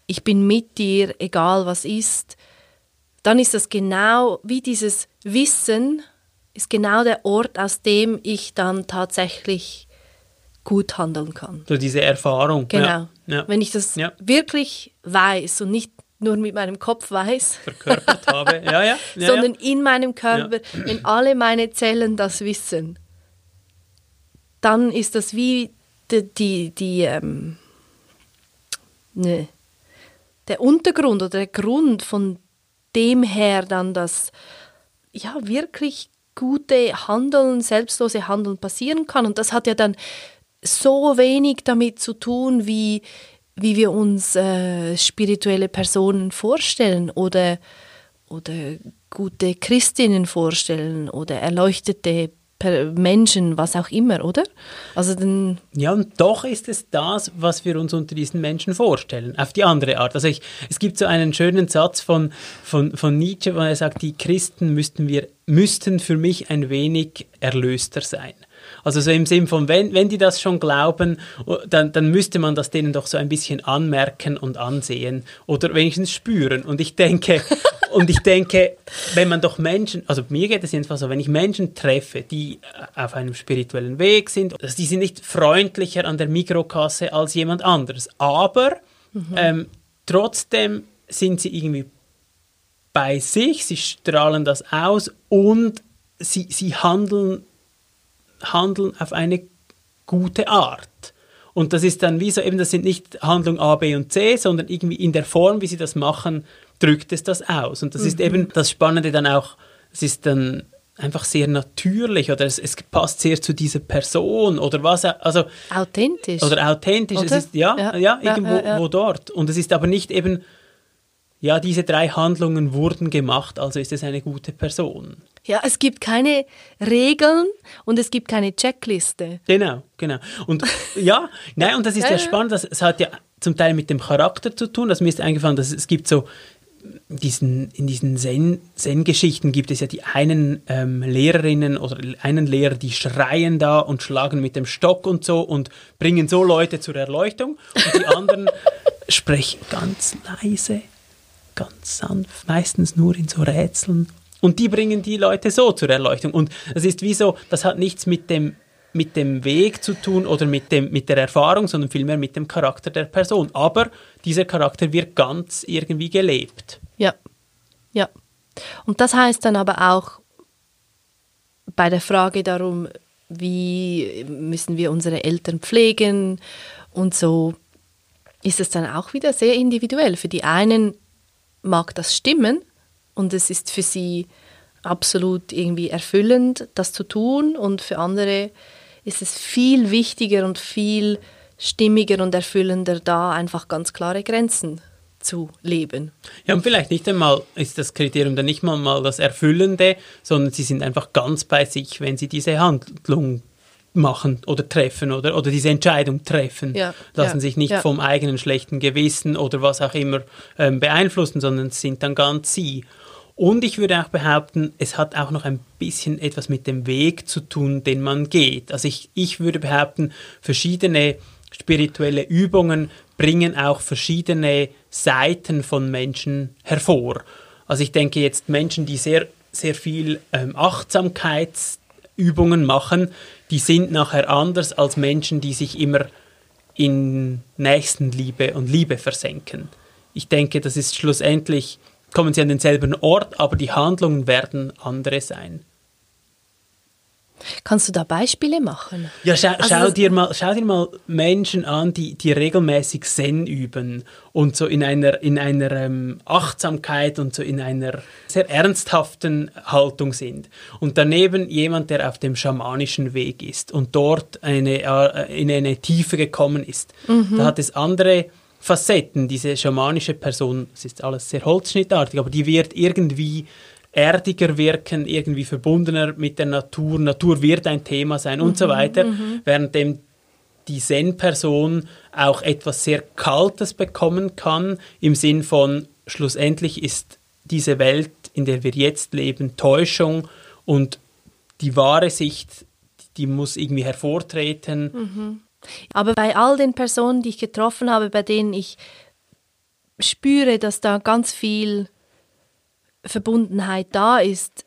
Ich bin mit dir, egal was ist, dann ist das genau wie dieses Wissen, ist genau der Ort, aus dem ich dann tatsächlich gut handeln kann. So diese Erfahrung. Genau. Ja. Wenn ich das Ja. wirklich weiß und nicht nur mit meinem Kopf weiß, verkörpert habe. Ja, ja. ja sondern in meinem Körper, wenn alle meine Zellen das wissen, dann ist das wie die, die, die ähm, ne, der Untergrund oder der Grund, von dem her dann das ja wirklich gute Handeln, selbstlose Handeln passieren kann. Und das hat ja dann so wenig damit zu tun, wie, wie wir uns äh, spirituelle Personen vorstellen oder, oder gute Christinnen vorstellen oder erleuchtete Menschen, was auch immer, oder? Also dann, Ja, und doch ist es das, was wir uns unter diesen Menschen vorstellen, auf die andere Art. Also ich, es gibt so einen schönen Satz von, von, von Nietzsche, wo er sagt, die Christen müssten, wir, müssten für mich ein wenig erlöster sein. Also so im Sinn von, wenn, wenn die das schon glauben, oh, dann, dann müsste man das denen doch so ein bisschen anmerken und ansehen oder wenigstens spüren. Und ich denke, und ich denke, wenn man doch Menschen, also mir geht es jedenfalls so, wenn ich Menschen treffe, die äh, auf einem spirituellen Weg sind, also die sind nicht freundlicher an der Mikrokasse als jemand anderes, aber ähm, trotzdem sind sie irgendwie bei sich, sie strahlen das aus und sie, sie handeln, handeln auf eine gute Art. Und das ist dann wie so, eben das sind nicht Handlung A, B und C, sondern irgendwie in der Form, wie sie das machen, drückt es das aus. Und das ist eben das Spannende dann auch, es ist dann einfach sehr natürlich oder es, es passt sehr zu dieser Person oder was, also authentisch. oder authentisch. Es Oder? ist, ja, Ja, ja, ja, irgendwo ja, ja. Wo dort. Und es ist aber nicht eben, ja, diese drei Handlungen wurden gemacht, also ist es eine gute Person. Ja, es gibt keine Regeln und es gibt keine Checkliste. Genau, genau. Und ja, nein, und das ist Ja, ja, spannend, das, es hat ja zum Teil mit dem Charakter zu tun. Das mir ist eingefallen, dass es gibt so diesen, in diesen Zen- Zen-Geschichten gibt es ja die einen ähm, Lehrerinnen oder einen Lehrer, die schreien da und schlagen mit dem Stock und so und bringen so Leute zur Erleuchtung und die anderen sprechen ganz leise, ganz sanft, meistens nur in so Rätseln und die bringen die Leute so zur Erleuchtung und das ist wie so, das hat nichts mit dem mit dem Weg zu tun oder mit, dem, mit der Erfahrung, sondern vielmehr mit dem Charakter der Person. Aber dieser Charakter wird ganz irgendwie gelebt. Ja, ja. Und das heißt dann aber auch bei der Frage darum, wie müssen wir unsere Eltern pflegen und so, ist es dann auch wieder sehr individuell. Für die einen mag das stimmen und es ist für sie absolut irgendwie erfüllend, das zu tun und für andere ist es viel wichtiger und viel stimmiger und erfüllender, da einfach ganz klare Grenzen zu leben. Ja, und vielleicht nicht einmal ist das Kriterium dann nicht mal, mal das Erfüllende, sondern sie sind einfach ganz bei sich, wenn sie diese Handlung machen oder treffen oder, oder diese Entscheidung treffen. Ja, Lassen ja, sich nicht ja. vom eigenen schlechten Gewissen oder was auch immer ähm, beeinflussen, sondern sind dann ganz sie. Und ich würde auch behaupten, es hat auch noch ein bisschen etwas mit dem Weg zu tun, den man geht. Also ich, ich würde behaupten, verschiedene spirituelle Übungen bringen auch verschiedene Seiten von Menschen hervor. Also ich denke jetzt Menschen, die sehr, sehr viel ähm, Achtsamkeitsübungen machen, die sind nachher anders als Menschen, die sich immer in Nächstenliebe und Liebe versenken. Ich denke, das ist schlussendlich kommen sie an denselben Ort, aber die Handlungen werden andere sein. Kannst du da Beispiele machen? Ja, schau, also schau, dir, mal, schau dir mal Menschen an, die, die regelmäßig Zen üben und so in einer, in einer ähm, Achtsamkeit und so in einer sehr ernsthaften Haltung sind. Und daneben jemand, der auf dem schamanischen Weg ist und dort eine, äh, in eine Tiefe gekommen ist. Mhm. Da hat es andere Facetten. Diese schamanische Person, es ist alles sehr holzschnittartig, aber die wird irgendwie erdiger wirken, irgendwie verbundener mit der Natur. Natur wird ein Thema sein und so mhm, weiter. Mhm. Währenddem die Zen-Person auch etwas sehr Kaltes bekommen kann, im Sinn von schlussendlich ist diese Welt, in der wir jetzt leben, Täuschung und die wahre Sicht, die muss irgendwie hervortreten. Mhm. Aber bei all den Personen, die ich getroffen habe, bei denen ich spüre, dass da ganz viel Verbundenheit da ist,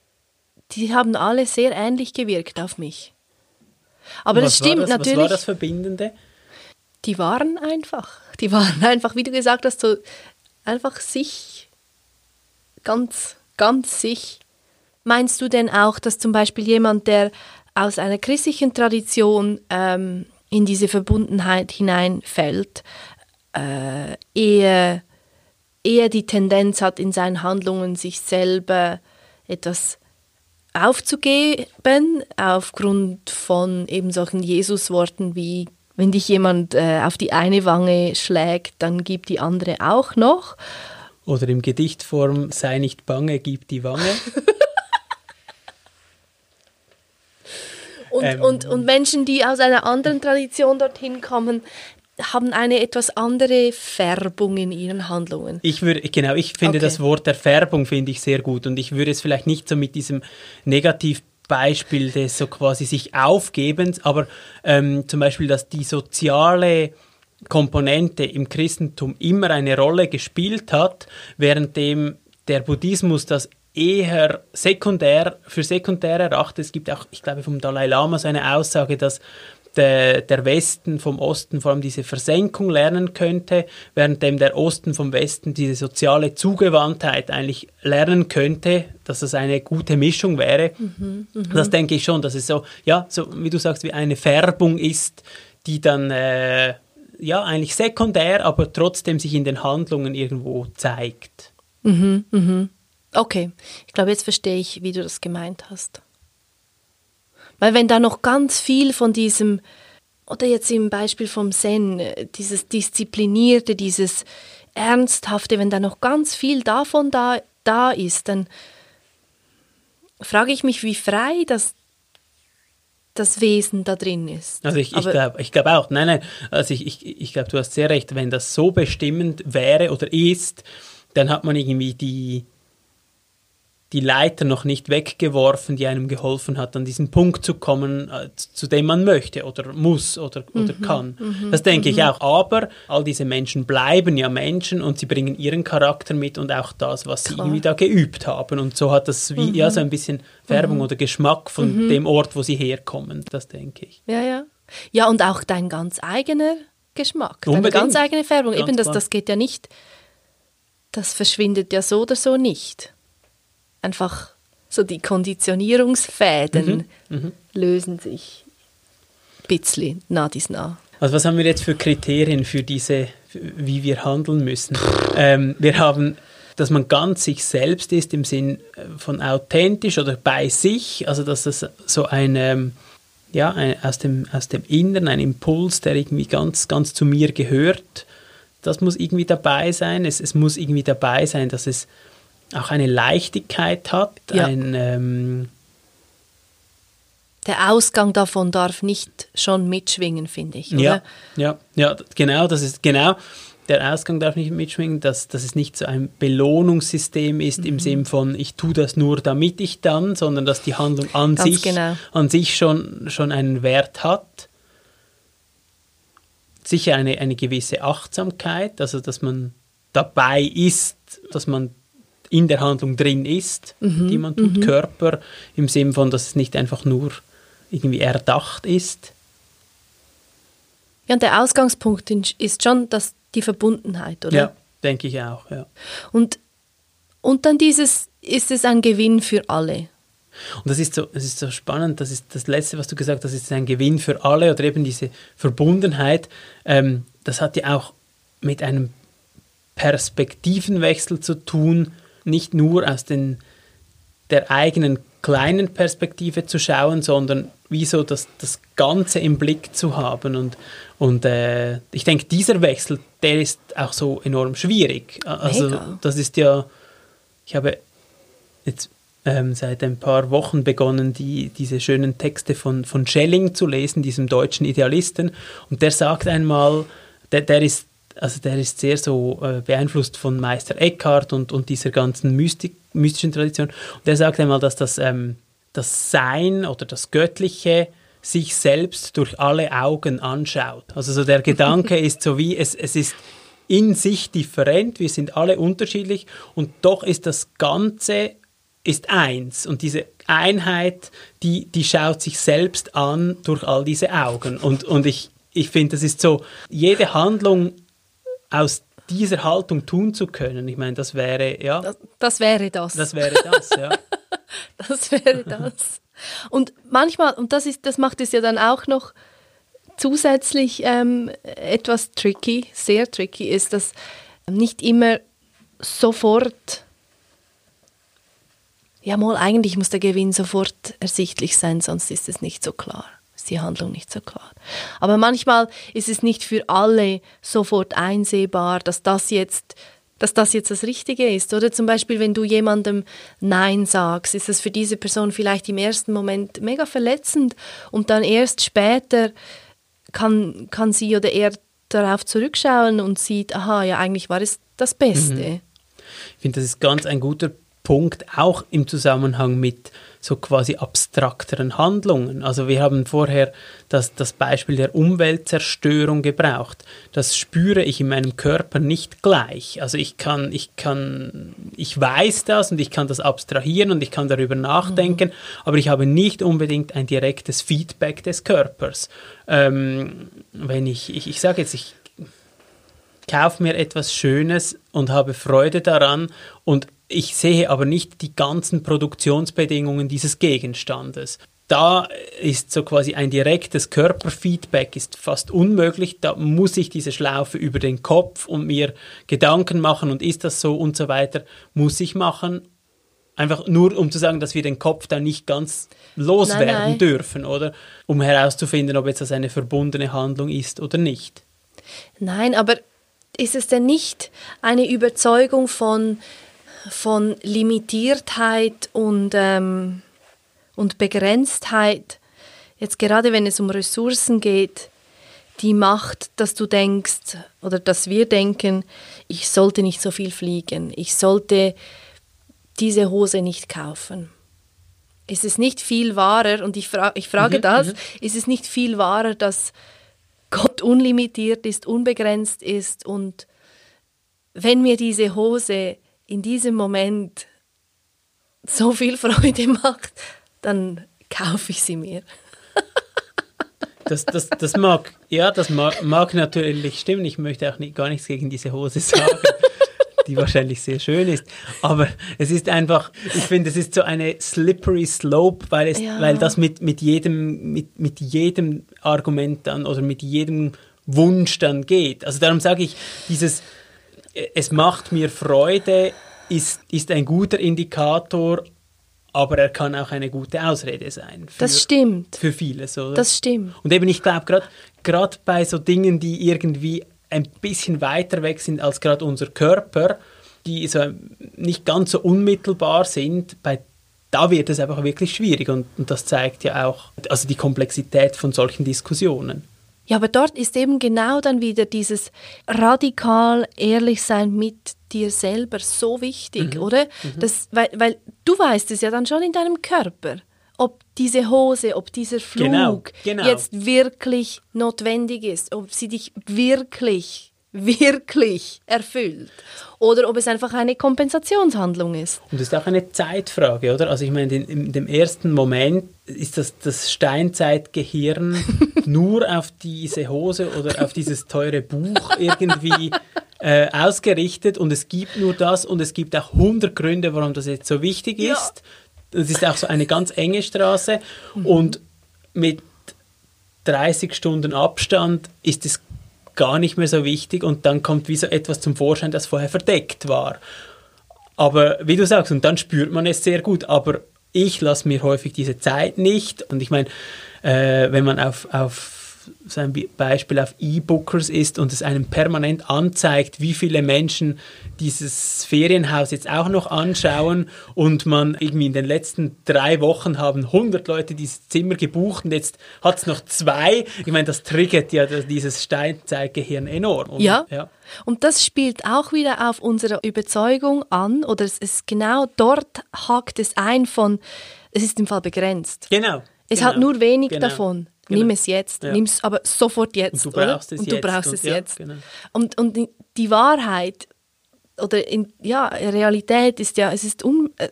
die haben alle sehr ähnlich gewirkt auf mich. Aber das stimmt das? natürlich. Was war das Verbindende? Die waren einfach. Die waren einfach, wie du gesagt hast, so einfach sich, ganz, ganz sich. Meinst du denn auch, dass zum Beispiel jemand, der aus einer christlichen Tradition ähm, in diese Verbundenheit hineinfällt, äh, eher, eher die Tendenz hat, in seinen Handlungen sich selber etwas aufzugeben, aufgrund von eben solchen Jesusworten wie wenn dich jemand äh, auf die eine Wange schlägt, dann gib die andere auch noch. Oder im Gedichtform, sei nicht bange, gib die Wange. Und, ähm, und, und Menschen, die aus einer anderen Tradition dorthin kommen, haben eine etwas andere Färbung in ihren Handlungen. Ich würde, genau, ich finde okay. das Wort der Färbung finde ich sehr gut und ich würde es vielleicht nicht so mit diesem Negativbeispiel des so quasi sich Aufgebens, aber ähm, zum Beispiel, dass die soziale Komponente im Christentum immer eine Rolle gespielt hat, währenddem der Buddhismus das eher sekundär, für sekundär erachtet. Es gibt auch, ich glaube, vom Dalai Lama so eine Aussage, dass der, der Westen vom Osten vor allem diese Versenkung lernen könnte, währenddem der Osten vom Westen diese soziale Zugewandtheit eigentlich lernen könnte, dass das eine gute Mischung wäre. Mhm, mh. Das denke ich schon, dass es so, ja, so wie du sagst, wie eine Färbung ist, die dann äh, ja eigentlich sekundär, aber trotzdem sich in den Handlungen irgendwo zeigt. Mhm, mh. Okay, ich glaube, jetzt verstehe ich, wie du das gemeint hast. Weil wenn da noch ganz viel von diesem, oder jetzt im Beispiel vom Zen, dieses Disziplinierte, dieses Ernsthafte, wenn da noch ganz viel davon da, da ist, dann frage ich mich, wie frei das, das Wesen da drin ist. Also ich, ich glaube ich glaub auch, nein, nein, also ich, ich, ich glaube, du hast sehr recht, wenn das so bestimmend wäre oder ist, dann hat man irgendwie die, die Leiter noch nicht weggeworfen, die einem geholfen hat, an diesen Punkt zu kommen, äh, zu dem man möchte oder muss oder, oder mhm, kann. Mhm, das denke mhm. ich auch. Aber all diese Menschen bleiben ja Menschen und sie bringen ihren Charakter mit und auch das, was Klar. sie irgendwie da geübt haben. Und so hat das wie ja so ein bisschen Färbung mhm. oder Geschmack von mhm. dem Ort, wo sie herkommen. Das denke ich. Ja, ja. Ja, und auch dein ganz eigener Geschmack, Unbedingt. deine ganz eigene Färbung. Ganz Eben, das, das geht ja nicht, das verschwindet ja so oder so nicht einfach so die Konditionierungsfäden mhm. Mhm. lösen sich ein bisschen nah dies nah. Also was haben wir jetzt für Kriterien für diese, wie wir handeln müssen? ähm, wir haben, dass man ganz sich selbst ist im Sinn äh, von authentisch oder bei sich, also dass das so eine ja, ein, aus, dem, aus dem Inneren, ein Impuls, der irgendwie ganz, ganz zu mir gehört, das muss irgendwie dabei sein. Es, es muss irgendwie dabei sein, dass es auch eine Leichtigkeit hat, ja. ein ähm der Ausgang davon darf nicht schon mitschwingen, finde ich. Oder? Ja, ja, ja, genau, das ist genau. der Ausgang darf nicht mitschwingen, dass, dass es nicht so ein Belohnungssystem ist mhm. im Sinn von, ich tue das nur damit ich dann, sondern dass die Handlung an, sich, genau. an sich schon, schon einen Wert hat. Sicher eine, eine gewisse Achtsamkeit, also dass man dabei ist, dass man in der Handlung drin ist, mhm. die man tut, mhm. Körper, im Sinn von, dass es nicht einfach nur irgendwie erdacht ist. Ja, und der Ausgangspunkt ist schon dass die Verbundenheit, oder? Ja, denke ich auch, ja. Und, und dann dieses, ist es ein Gewinn für alle. Und das ist so, das ist so spannend, das ist das Letzte, was du gesagt hast, das ist ein Gewinn für alle oder eben diese Verbundenheit. Ähm, das hat ja auch mit einem Perspektivenwechsel zu tun, nicht nur aus den, der eigenen kleinen Perspektive zu schauen, sondern wie so das, das Ganze im Blick zu haben. Und, und äh, ich denke, dieser Wechsel, der ist auch so enorm schwierig. Also Mega. das ist ja, ich habe jetzt ähm, seit ein paar Wochen begonnen, die, diese schönen Texte von, von Schelling zu lesen, diesem deutschen Idealisten. Und der sagt einmal, der, der ist also der ist sehr so äh, beeinflusst von Meister Eckhart und, und dieser ganzen Mystik, mystischen Tradition. Und der sagt einmal, dass das, ähm, das Sein oder das Göttliche sich selbst durch alle Augen anschaut. Also so der Gedanke ist so wie, es, es ist in sich different, wir sind alle unterschiedlich und doch ist das Ganze ist eins und diese Einheit, die, die schaut sich selbst an durch all diese Augen und, und ich, ich finde, das ist so, jede Handlung aus dieser Haltung tun zu können, ich meine, das wäre, ja. Das, das wäre das. Das wäre das, ja. das wäre das. Und manchmal, und das, ist, das macht es ja dann auch noch zusätzlich ähm, etwas tricky, sehr tricky, ist, dass nicht immer sofort, ja mal eigentlich muss der Gewinn sofort ersichtlich sein, sonst ist es nicht so klar ist die Handlung nicht so klar. Aber manchmal ist es nicht für alle sofort einsehbar, dass das jetzt dass das jetzt das Richtige ist. Oder zum Beispiel, wenn du jemandem Nein sagst, ist das für diese Person vielleicht im ersten Moment mega verletzend und dann erst später kann, kann sie oder er darauf zurückschauen und sieht, aha, ja, eigentlich war es das Beste. Mhm. Ich finde, das ist ganz ein guter Punkt, auch im Zusammenhang mit so quasi abstrakteren Handlungen. Also wir haben vorher das, das Beispiel der Umweltzerstörung gebraucht. Das spüre ich in meinem Körper nicht gleich. Also ich kann, ich kann, ich weiß das und ich kann das abstrahieren und ich kann darüber nachdenken, mhm. aber ich habe nicht unbedingt ein direktes Feedback des Körpers. Ähm, wenn ich, ich, ich sage jetzt, ich kaufe mir etwas Schönes und habe Freude daran und ich sehe aber nicht die ganzen Produktionsbedingungen dieses Gegenstandes. Da ist so quasi ein direktes Körperfeedback ist fast unmöglich. Da muss ich diese Schlaufe über den Kopf und mir Gedanken machen und ist das so und so weiter, muss ich machen. Einfach nur, um zu sagen, dass wir den Kopf da nicht ganz loswerden nein, nein. dürfen, oder? Um herauszufinden, ob jetzt das eine verbundene Handlung ist oder nicht. Nein, aber ist es denn nicht eine Überzeugung von, von Limitiertheit und, ähm, und Begrenztheit, jetzt gerade wenn es um Ressourcen geht, die macht, dass du denkst oder dass wir denken, ich sollte nicht so viel fliegen, ich sollte diese Hose nicht kaufen. Ist es nicht viel wahrer, und ich, fra ich frage mhm, das, mhm. ist es nicht viel wahrer, dass Gott unlimitiert ist, unbegrenzt ist und wenn mir diese Hose in diesem Moment so viel Freude macht, dann kaufe ich sie mir. Das, das, das mag, ja, das mag, mag natürlich stimmen. Ich möchte auch nicht, gar nichts gegen diese Hose sagen, die wahrscheinlich sehr schön ist. Aber es ist einfach, ich finde, es ist so eine slippery slope, weil, es, ja. weil das mit, mit, jedem, mit, mit jedem Argument dann oder mit jedem Wunsch dann geht. Also darum sage ich, dieses, es macht mir Freude, ist, ist ein guter Indikator, aber er kann auch eine gute Ausrede sein. Für, das stimmt. Für vieles, oder? Das stimmt. Und eben, ich glaube, gerade bei so Dingen, die irgendwie ein bisschen weiter weg sind als gerade unser Körper, die so nicht ganz so unmittelbar sind, bei da wird es einfach wirklich schwierig und, und das zeigt ja auch also die Komplexität von solchen Diskussionen. Ja, aber dort ist eben genau dann wieder dieses radikal ehrlich sein mit dir selber so wichtig, Mhm. oder? Das, weil, weil du weißt es ja dann schon in deinem Körper, ob diese Hose, ob dieser Flug Genau, genau. jetzt wirklich notwendig ist, ob sie dich wirklich, wirklich erfüllt oder ob es einfach eine Kompensationshandlung ist. Und das ist auch eine Zeitfrage, oder? Also ich meine, in, in dem ersten Moment ist das, das Steinzeitgehirn nur auf diese Hose oder auf dieses teure Buch irgendwie äh, ausgerichtet und es gibt nur das und es gibt auch 100 Gründe, warum das jetzt so wichtig Ja. ist. Das ist auch so eine ganz enge Straße und mit 30 Stunden Abstand ist es gar nicht mehr so wichtig und dann kommt wie so etwas zum Vorschein, das vorher verdeckt war. Aber wie du sagst, und dann spürt man es sehr gut, aber ich lasse mir häufig diese Zeit nicht. Und ich meine, äh, wenn man auf, auf so ein Beispiel auf E-Bookers ist und es einem permanent anzeigt, wie viele Menschen dieses Ferienhaus jetzt auch noch anschauen und man irgendwie in den letzten drei Wochen haben 100 Leute dieses Zimmer gebucht und jetzt hat es noch zwei. Ich meine, das triggert ja dieses Steinzeitgehirn enorm. Und, Ja. ja. Und das spielt auch wieder auf unsere Überzeugung an, oder es ist genau dort hakt es ein von, es ist im Fall begrenzt. Genau. Es genau, hat nur wenig genau, davon. Genau. Nimm es jetzt, Ja. nimm es aber sofort jetzt. Und du brauchst oder? es und du jetzt brauchst und- es ja, jetzt. genau. Und, und die- Wahrheit oder in, ja, Realität ist ja, es ist, un, äh,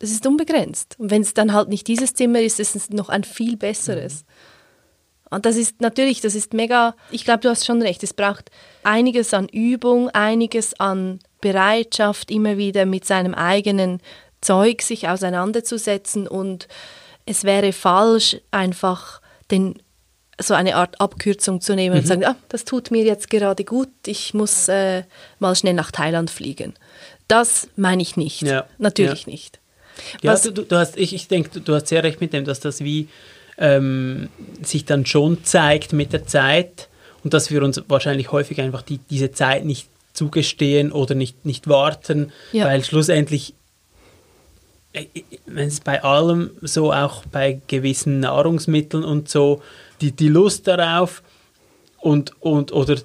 es ist unbegrenzt. Und wenn es dann halt nicht dieses Zimmer ist, ist es noch ein viel besseres. Und das ist natürlich, das ist mega, ich glaube, du hast schon recht, es braucht einiges an Übung, einiges an Bereitschaft, immer wieder mit seinem eigenen Zeug sich auseinanderzusetzen und es wäre falsch, einfach den, so eine Art Abkürzung zu nehmen und zu sagen, ah, das tut mir jetzt gerade gut, ich muss äh, mal schnell nach Thailand fliegen. Das meine ich nicht, Ja, natürlich ja. nicht. Ja, Was- du, du, hast, ich, ich denke, du, hast sehr recht mit dem, dass das wie ähm, sich dann schon zeigt mit der Zeit und dass wir uns wahrscheinlich häufig einfach die, diese Zeit nicht zugestehen oder nicht, nicht warten, Ja. weil schlussendlich, wenn es bei allem so, auch bei gewissen Nahrungsmitteln und so, die, die Lust darauf und, und oder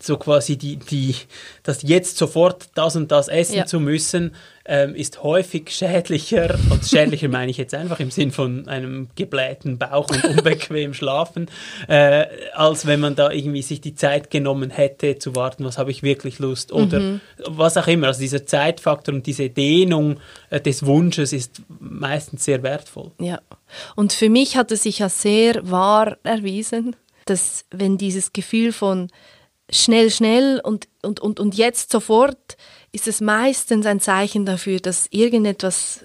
so quasi die, die, das jetzt sofort das und das essen Ja. zu müssen, ähm, ist häufig schädlicher, und schädlicher meine ich jetzt einfach im Sinn von einem geblähten Bauch und unbequem schlafen, äh, als wenn man da irgendwie sich die Zeit genommen hätte zu warten, was habe ich wirklich Lust oder was auch immer. Also dieser Zeitfaktor und diese Dehnung äh, des Wunsches ist meistens sehr wertvoll. Ja. Und für mich hat es sich ja sehr wahr erwiesen, dass wenn dieses Gefühl von schnell, schnell und, und, und, und jetzt sofort, ist es meistens ein Zeichen dafür, dass irgendetwas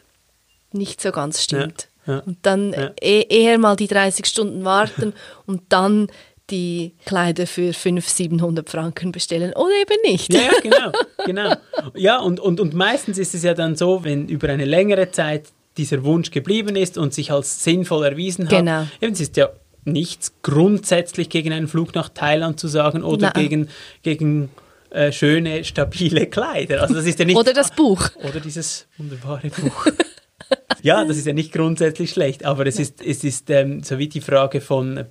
nicht so ganz stimmt. Ja, ja. Und dann Ja. eh- eher mal die 30 Stunden warten und dann die Kleider für 500, 700 Franken bestellen oder eben nicht. Ja, ja, genau, genau. Ja, und, und, und meistens ist es ja dann so, wenn über eine längere Zeit dieser Wunsch geblieben ist und sich als sinnvoll erwiesen hat. Genau. Eben, es ist ja nichts grundsätzlich gegen einen Flug nach Thailand zu sagen oder Nein. gegen, gegen äh, schöne, stabile Kleider. Also das ist ja nicht, Oder das Buch. Oder dieses wunderbare Buch. ja, das ist ja nicht grundsätzlich schlecht, aber es ist, es ist ähm, so wie die Frage von, äh,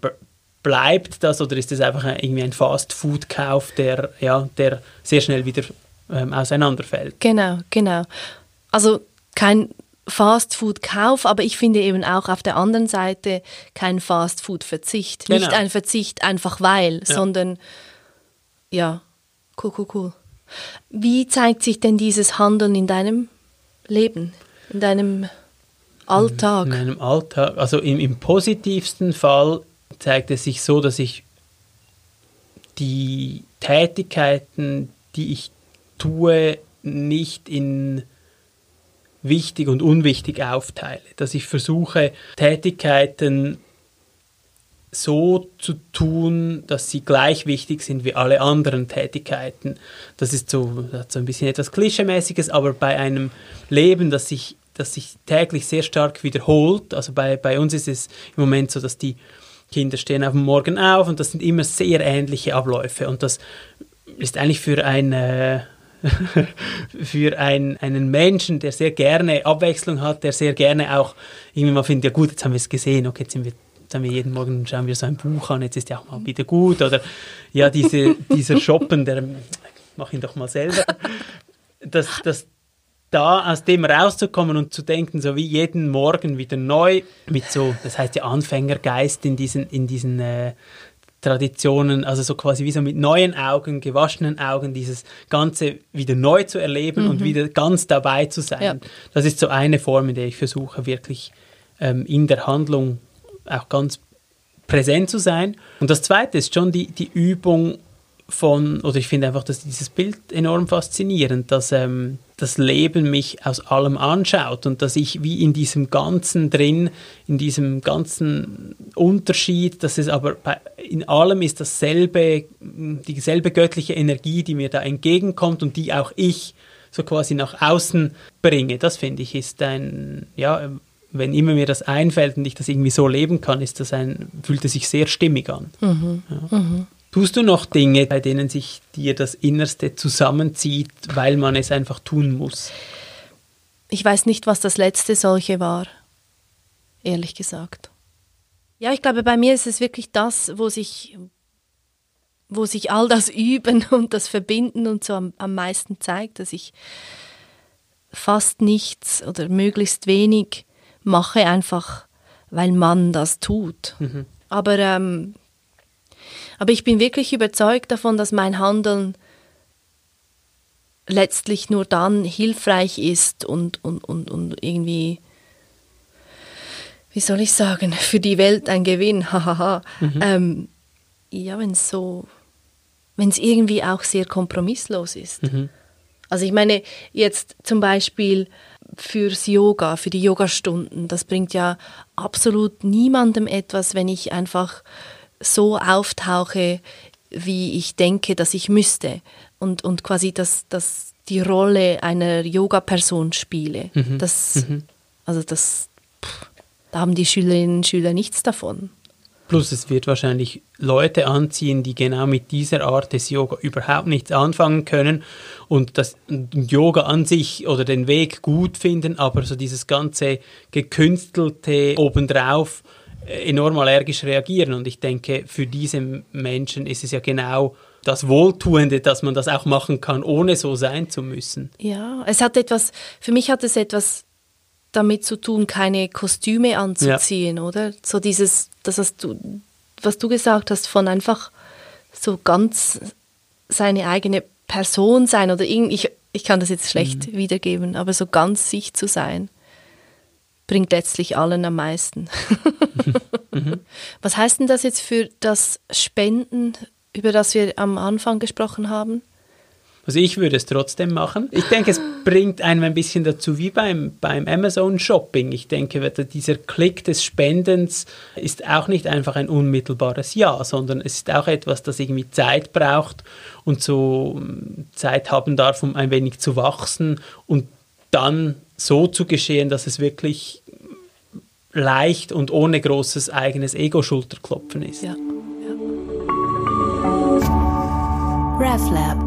bleibt das oder ist das einfach ein, irgendwie ein Fast-Food-Kauf, der, ja, der sehr schnell wieder ähm, auseinanderfällt? Genau, genau. Also kein Fastfood-Kauf, aber ich finde eben auch auf der anderen Seite kein Fastfood-Verzicht. Nicht Genau. ein Verzicht einfach weil, sondern ja, cool, cool, cool. Wie zeigt sich denn dieses Handeln in deinem Leben, in deinem Alltag? In meinem Alltag, also im, im positivsten Fall zeigt es sich so, dass ich die Tätigkeiten, die ich tue, nicht in wichtig und unwichtig aufteile. Dass ich versuche, Tätigkeiten so zu tun, dass sie gleich wichtig sind wie alle anderen Tätigkeiten. Das ist so, das so ein bisschen etwas Klischeemäßiges, aber bei einem Leben, das sich, das sich täglich sehr stark wiederholt, also bei, bei uns ist es im Moment so, dass die Kinder stehen auf dem Morgen auf und das sind immer sehr ähnliche Abläufe und das ist eigentlich für ein äh, für ein, einen Menschen, der sehr gerne Abwechslung hat, der sehr gerne auch irgendwie mal findet, ja gut, jetzt haben wir es gesehen, okay, jetzt sind wir wenn wir jeden Morgen schauen wir so ein Buch an, jetzt ist ja auch mal wieder gut. Oder ja, diese, dieser Shoppen, der mach ihn doch mal selber. Dass, dass da aus dem rauszukommen und zu denken, so wie jeden Morgen wieder neu, mit so, das heißt ja Anfängergeist in diesen, in diesen äh, Traditionen, also so quasi wie so mit neuen Augen, gewaschenen Augen, dieses Ganze wieder neu zu erleben mhm. und wieder ganz dabei zu sein. Ja. Das ist so eine Form, in der ich versuche, wirklich ähm, in der Handlung auch ganz präsent zu sein. Und das Zweite ist schon die, die Übung von, oder ich finde einfach, dass dieses Bild enorm faszinierend, dass ähm, das Leben mich aus allem anschaut und dass ich wie in diesem Ganzen drin, in diesem ganzen Unterschied, dass es aber bei, in allem ist dasselbe, dieselbe göttliche Energie, die mir da entgegenkommt und die auch ich so quasi nach außen bringe. Das finde ich ist ein, ja, wenn immer mir das einfällt und ich das irgendwie so leben kann, ist das ein, fühlt es sich sehr stimmig an. Mhm. Ja. Mhm. Tust du noch Dinge, bei denen sich dir das Innerste zusammenzieht, weil man es einfach tun muss? Ich weiß nicht, was das letzte solche war, ehrlich gesagt. Ja, ich glaube, bei mir ist es wirklich das, wo sich, wo sich all das Üben und das Verbinden und so am, am meisten zeigt, dass ich fast nichts oder möglichst wenig mache, einfach weil man das tut. Mhm. Aber ähm, aber ich bin wirklich überzeugt davon, dass mein Handeln letztlich nur dann hilfreich ist und, und, und, und irgendwie, wie soll ich sagen, für die Welt ein Gewinn, hahaha. mhm. ähm, ja, wenn es so, wenn es irgendwie auch sehr kompromisslos ist. Mhm. Also ich meine, jetzt zum Beispiel fürs Yoga, für die Yogastunden, das bringt ja absolut niemandem etwas, wenn ich einfach so auftauche, wie ich denke, dass ich müsste. Und, und quasi das, das die Rolle einer Yoga-Person spiele. Mhm. Das, mhm. Also das, pff, da haben die Schülerinnen und Schüler nichts davon. Plus es wird wahrscheinlich Leute anziehen, die genau mit dieser Art des Yoga überhaupt nichts anfangen können und das Yoga an sich oder den Weg gut finden, aber so dieses ganze gekünstelte obendrauf enorm allergisch reagieren. Und ich denke, für diese Menschen ist es ja genau das Wohltuende, dass man das auch machen kann, ohne so sein zu müssen. Ja, es hat etwas, für mich hat es etwas damit zu tun, keine Kostüme anzuziehen, ja. oder? So dieses, das hast du, was du gesagt hast, von einfach so ganz seine eigene Person sein oder irgendwie, ich, ich kann das jetzt schlecht mhm. wiedergeben, aber so ganz sich zu sein bringt letztlich allen am meisten. mhm. Was heißt denn das jetzt für das Spenden, über das wir am Anfang gesprochen haben? Also ich würde es trotzdem machen. Ich denke, es bringt einem ein bisschen dazu wie beim, beim Amazon Shopping. Ich denke, dieser Klick des Spendens ist auch nicht einfach ein unmittelbares Ja, sondern es ist auch etwas, das irgendwie Zeit braucht und so hm, Zeit haben darf, um ein wenig zu wachsen und dann so zu geschehen, dass es wirklich leicht und ohne großes eigenes Ego-Schulterklopfen ist. Ja. ja. RefLab.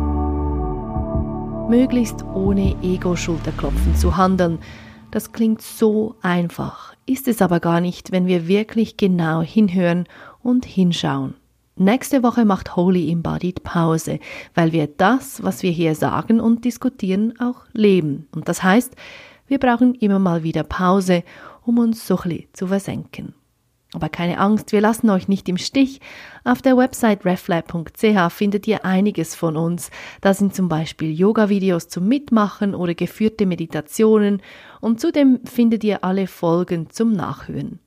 Möglichst ohne Ego-Schulterklopfen zu handeln, das klingt so einfach, ist es aber gar nicht, wenn wir wirklich genau hinhören und hinschauen. Nächste Woche macht Holy Embodied Pause, weil wir das, was wir hier sagen und diskutieren, auch leben. Und das heißt, wir brauchen immer mal wieder Pause, um uns so ein zu versenken. Aber keine Angst, wir lassen euch nicht im Stich. Auf der Website reflab.ch findet ihr einiges von uns. Da sind zum Beispiel Yoga-Videos zum Mitmachen oder geführte Meditationen und zudem findet ihr alle Folgen zum Nachhören.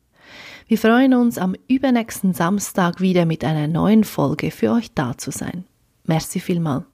Wir freuen uns am übernächsten Samstag wieder mit einer neuen Folge für euch da zu sein. Merci vielmal.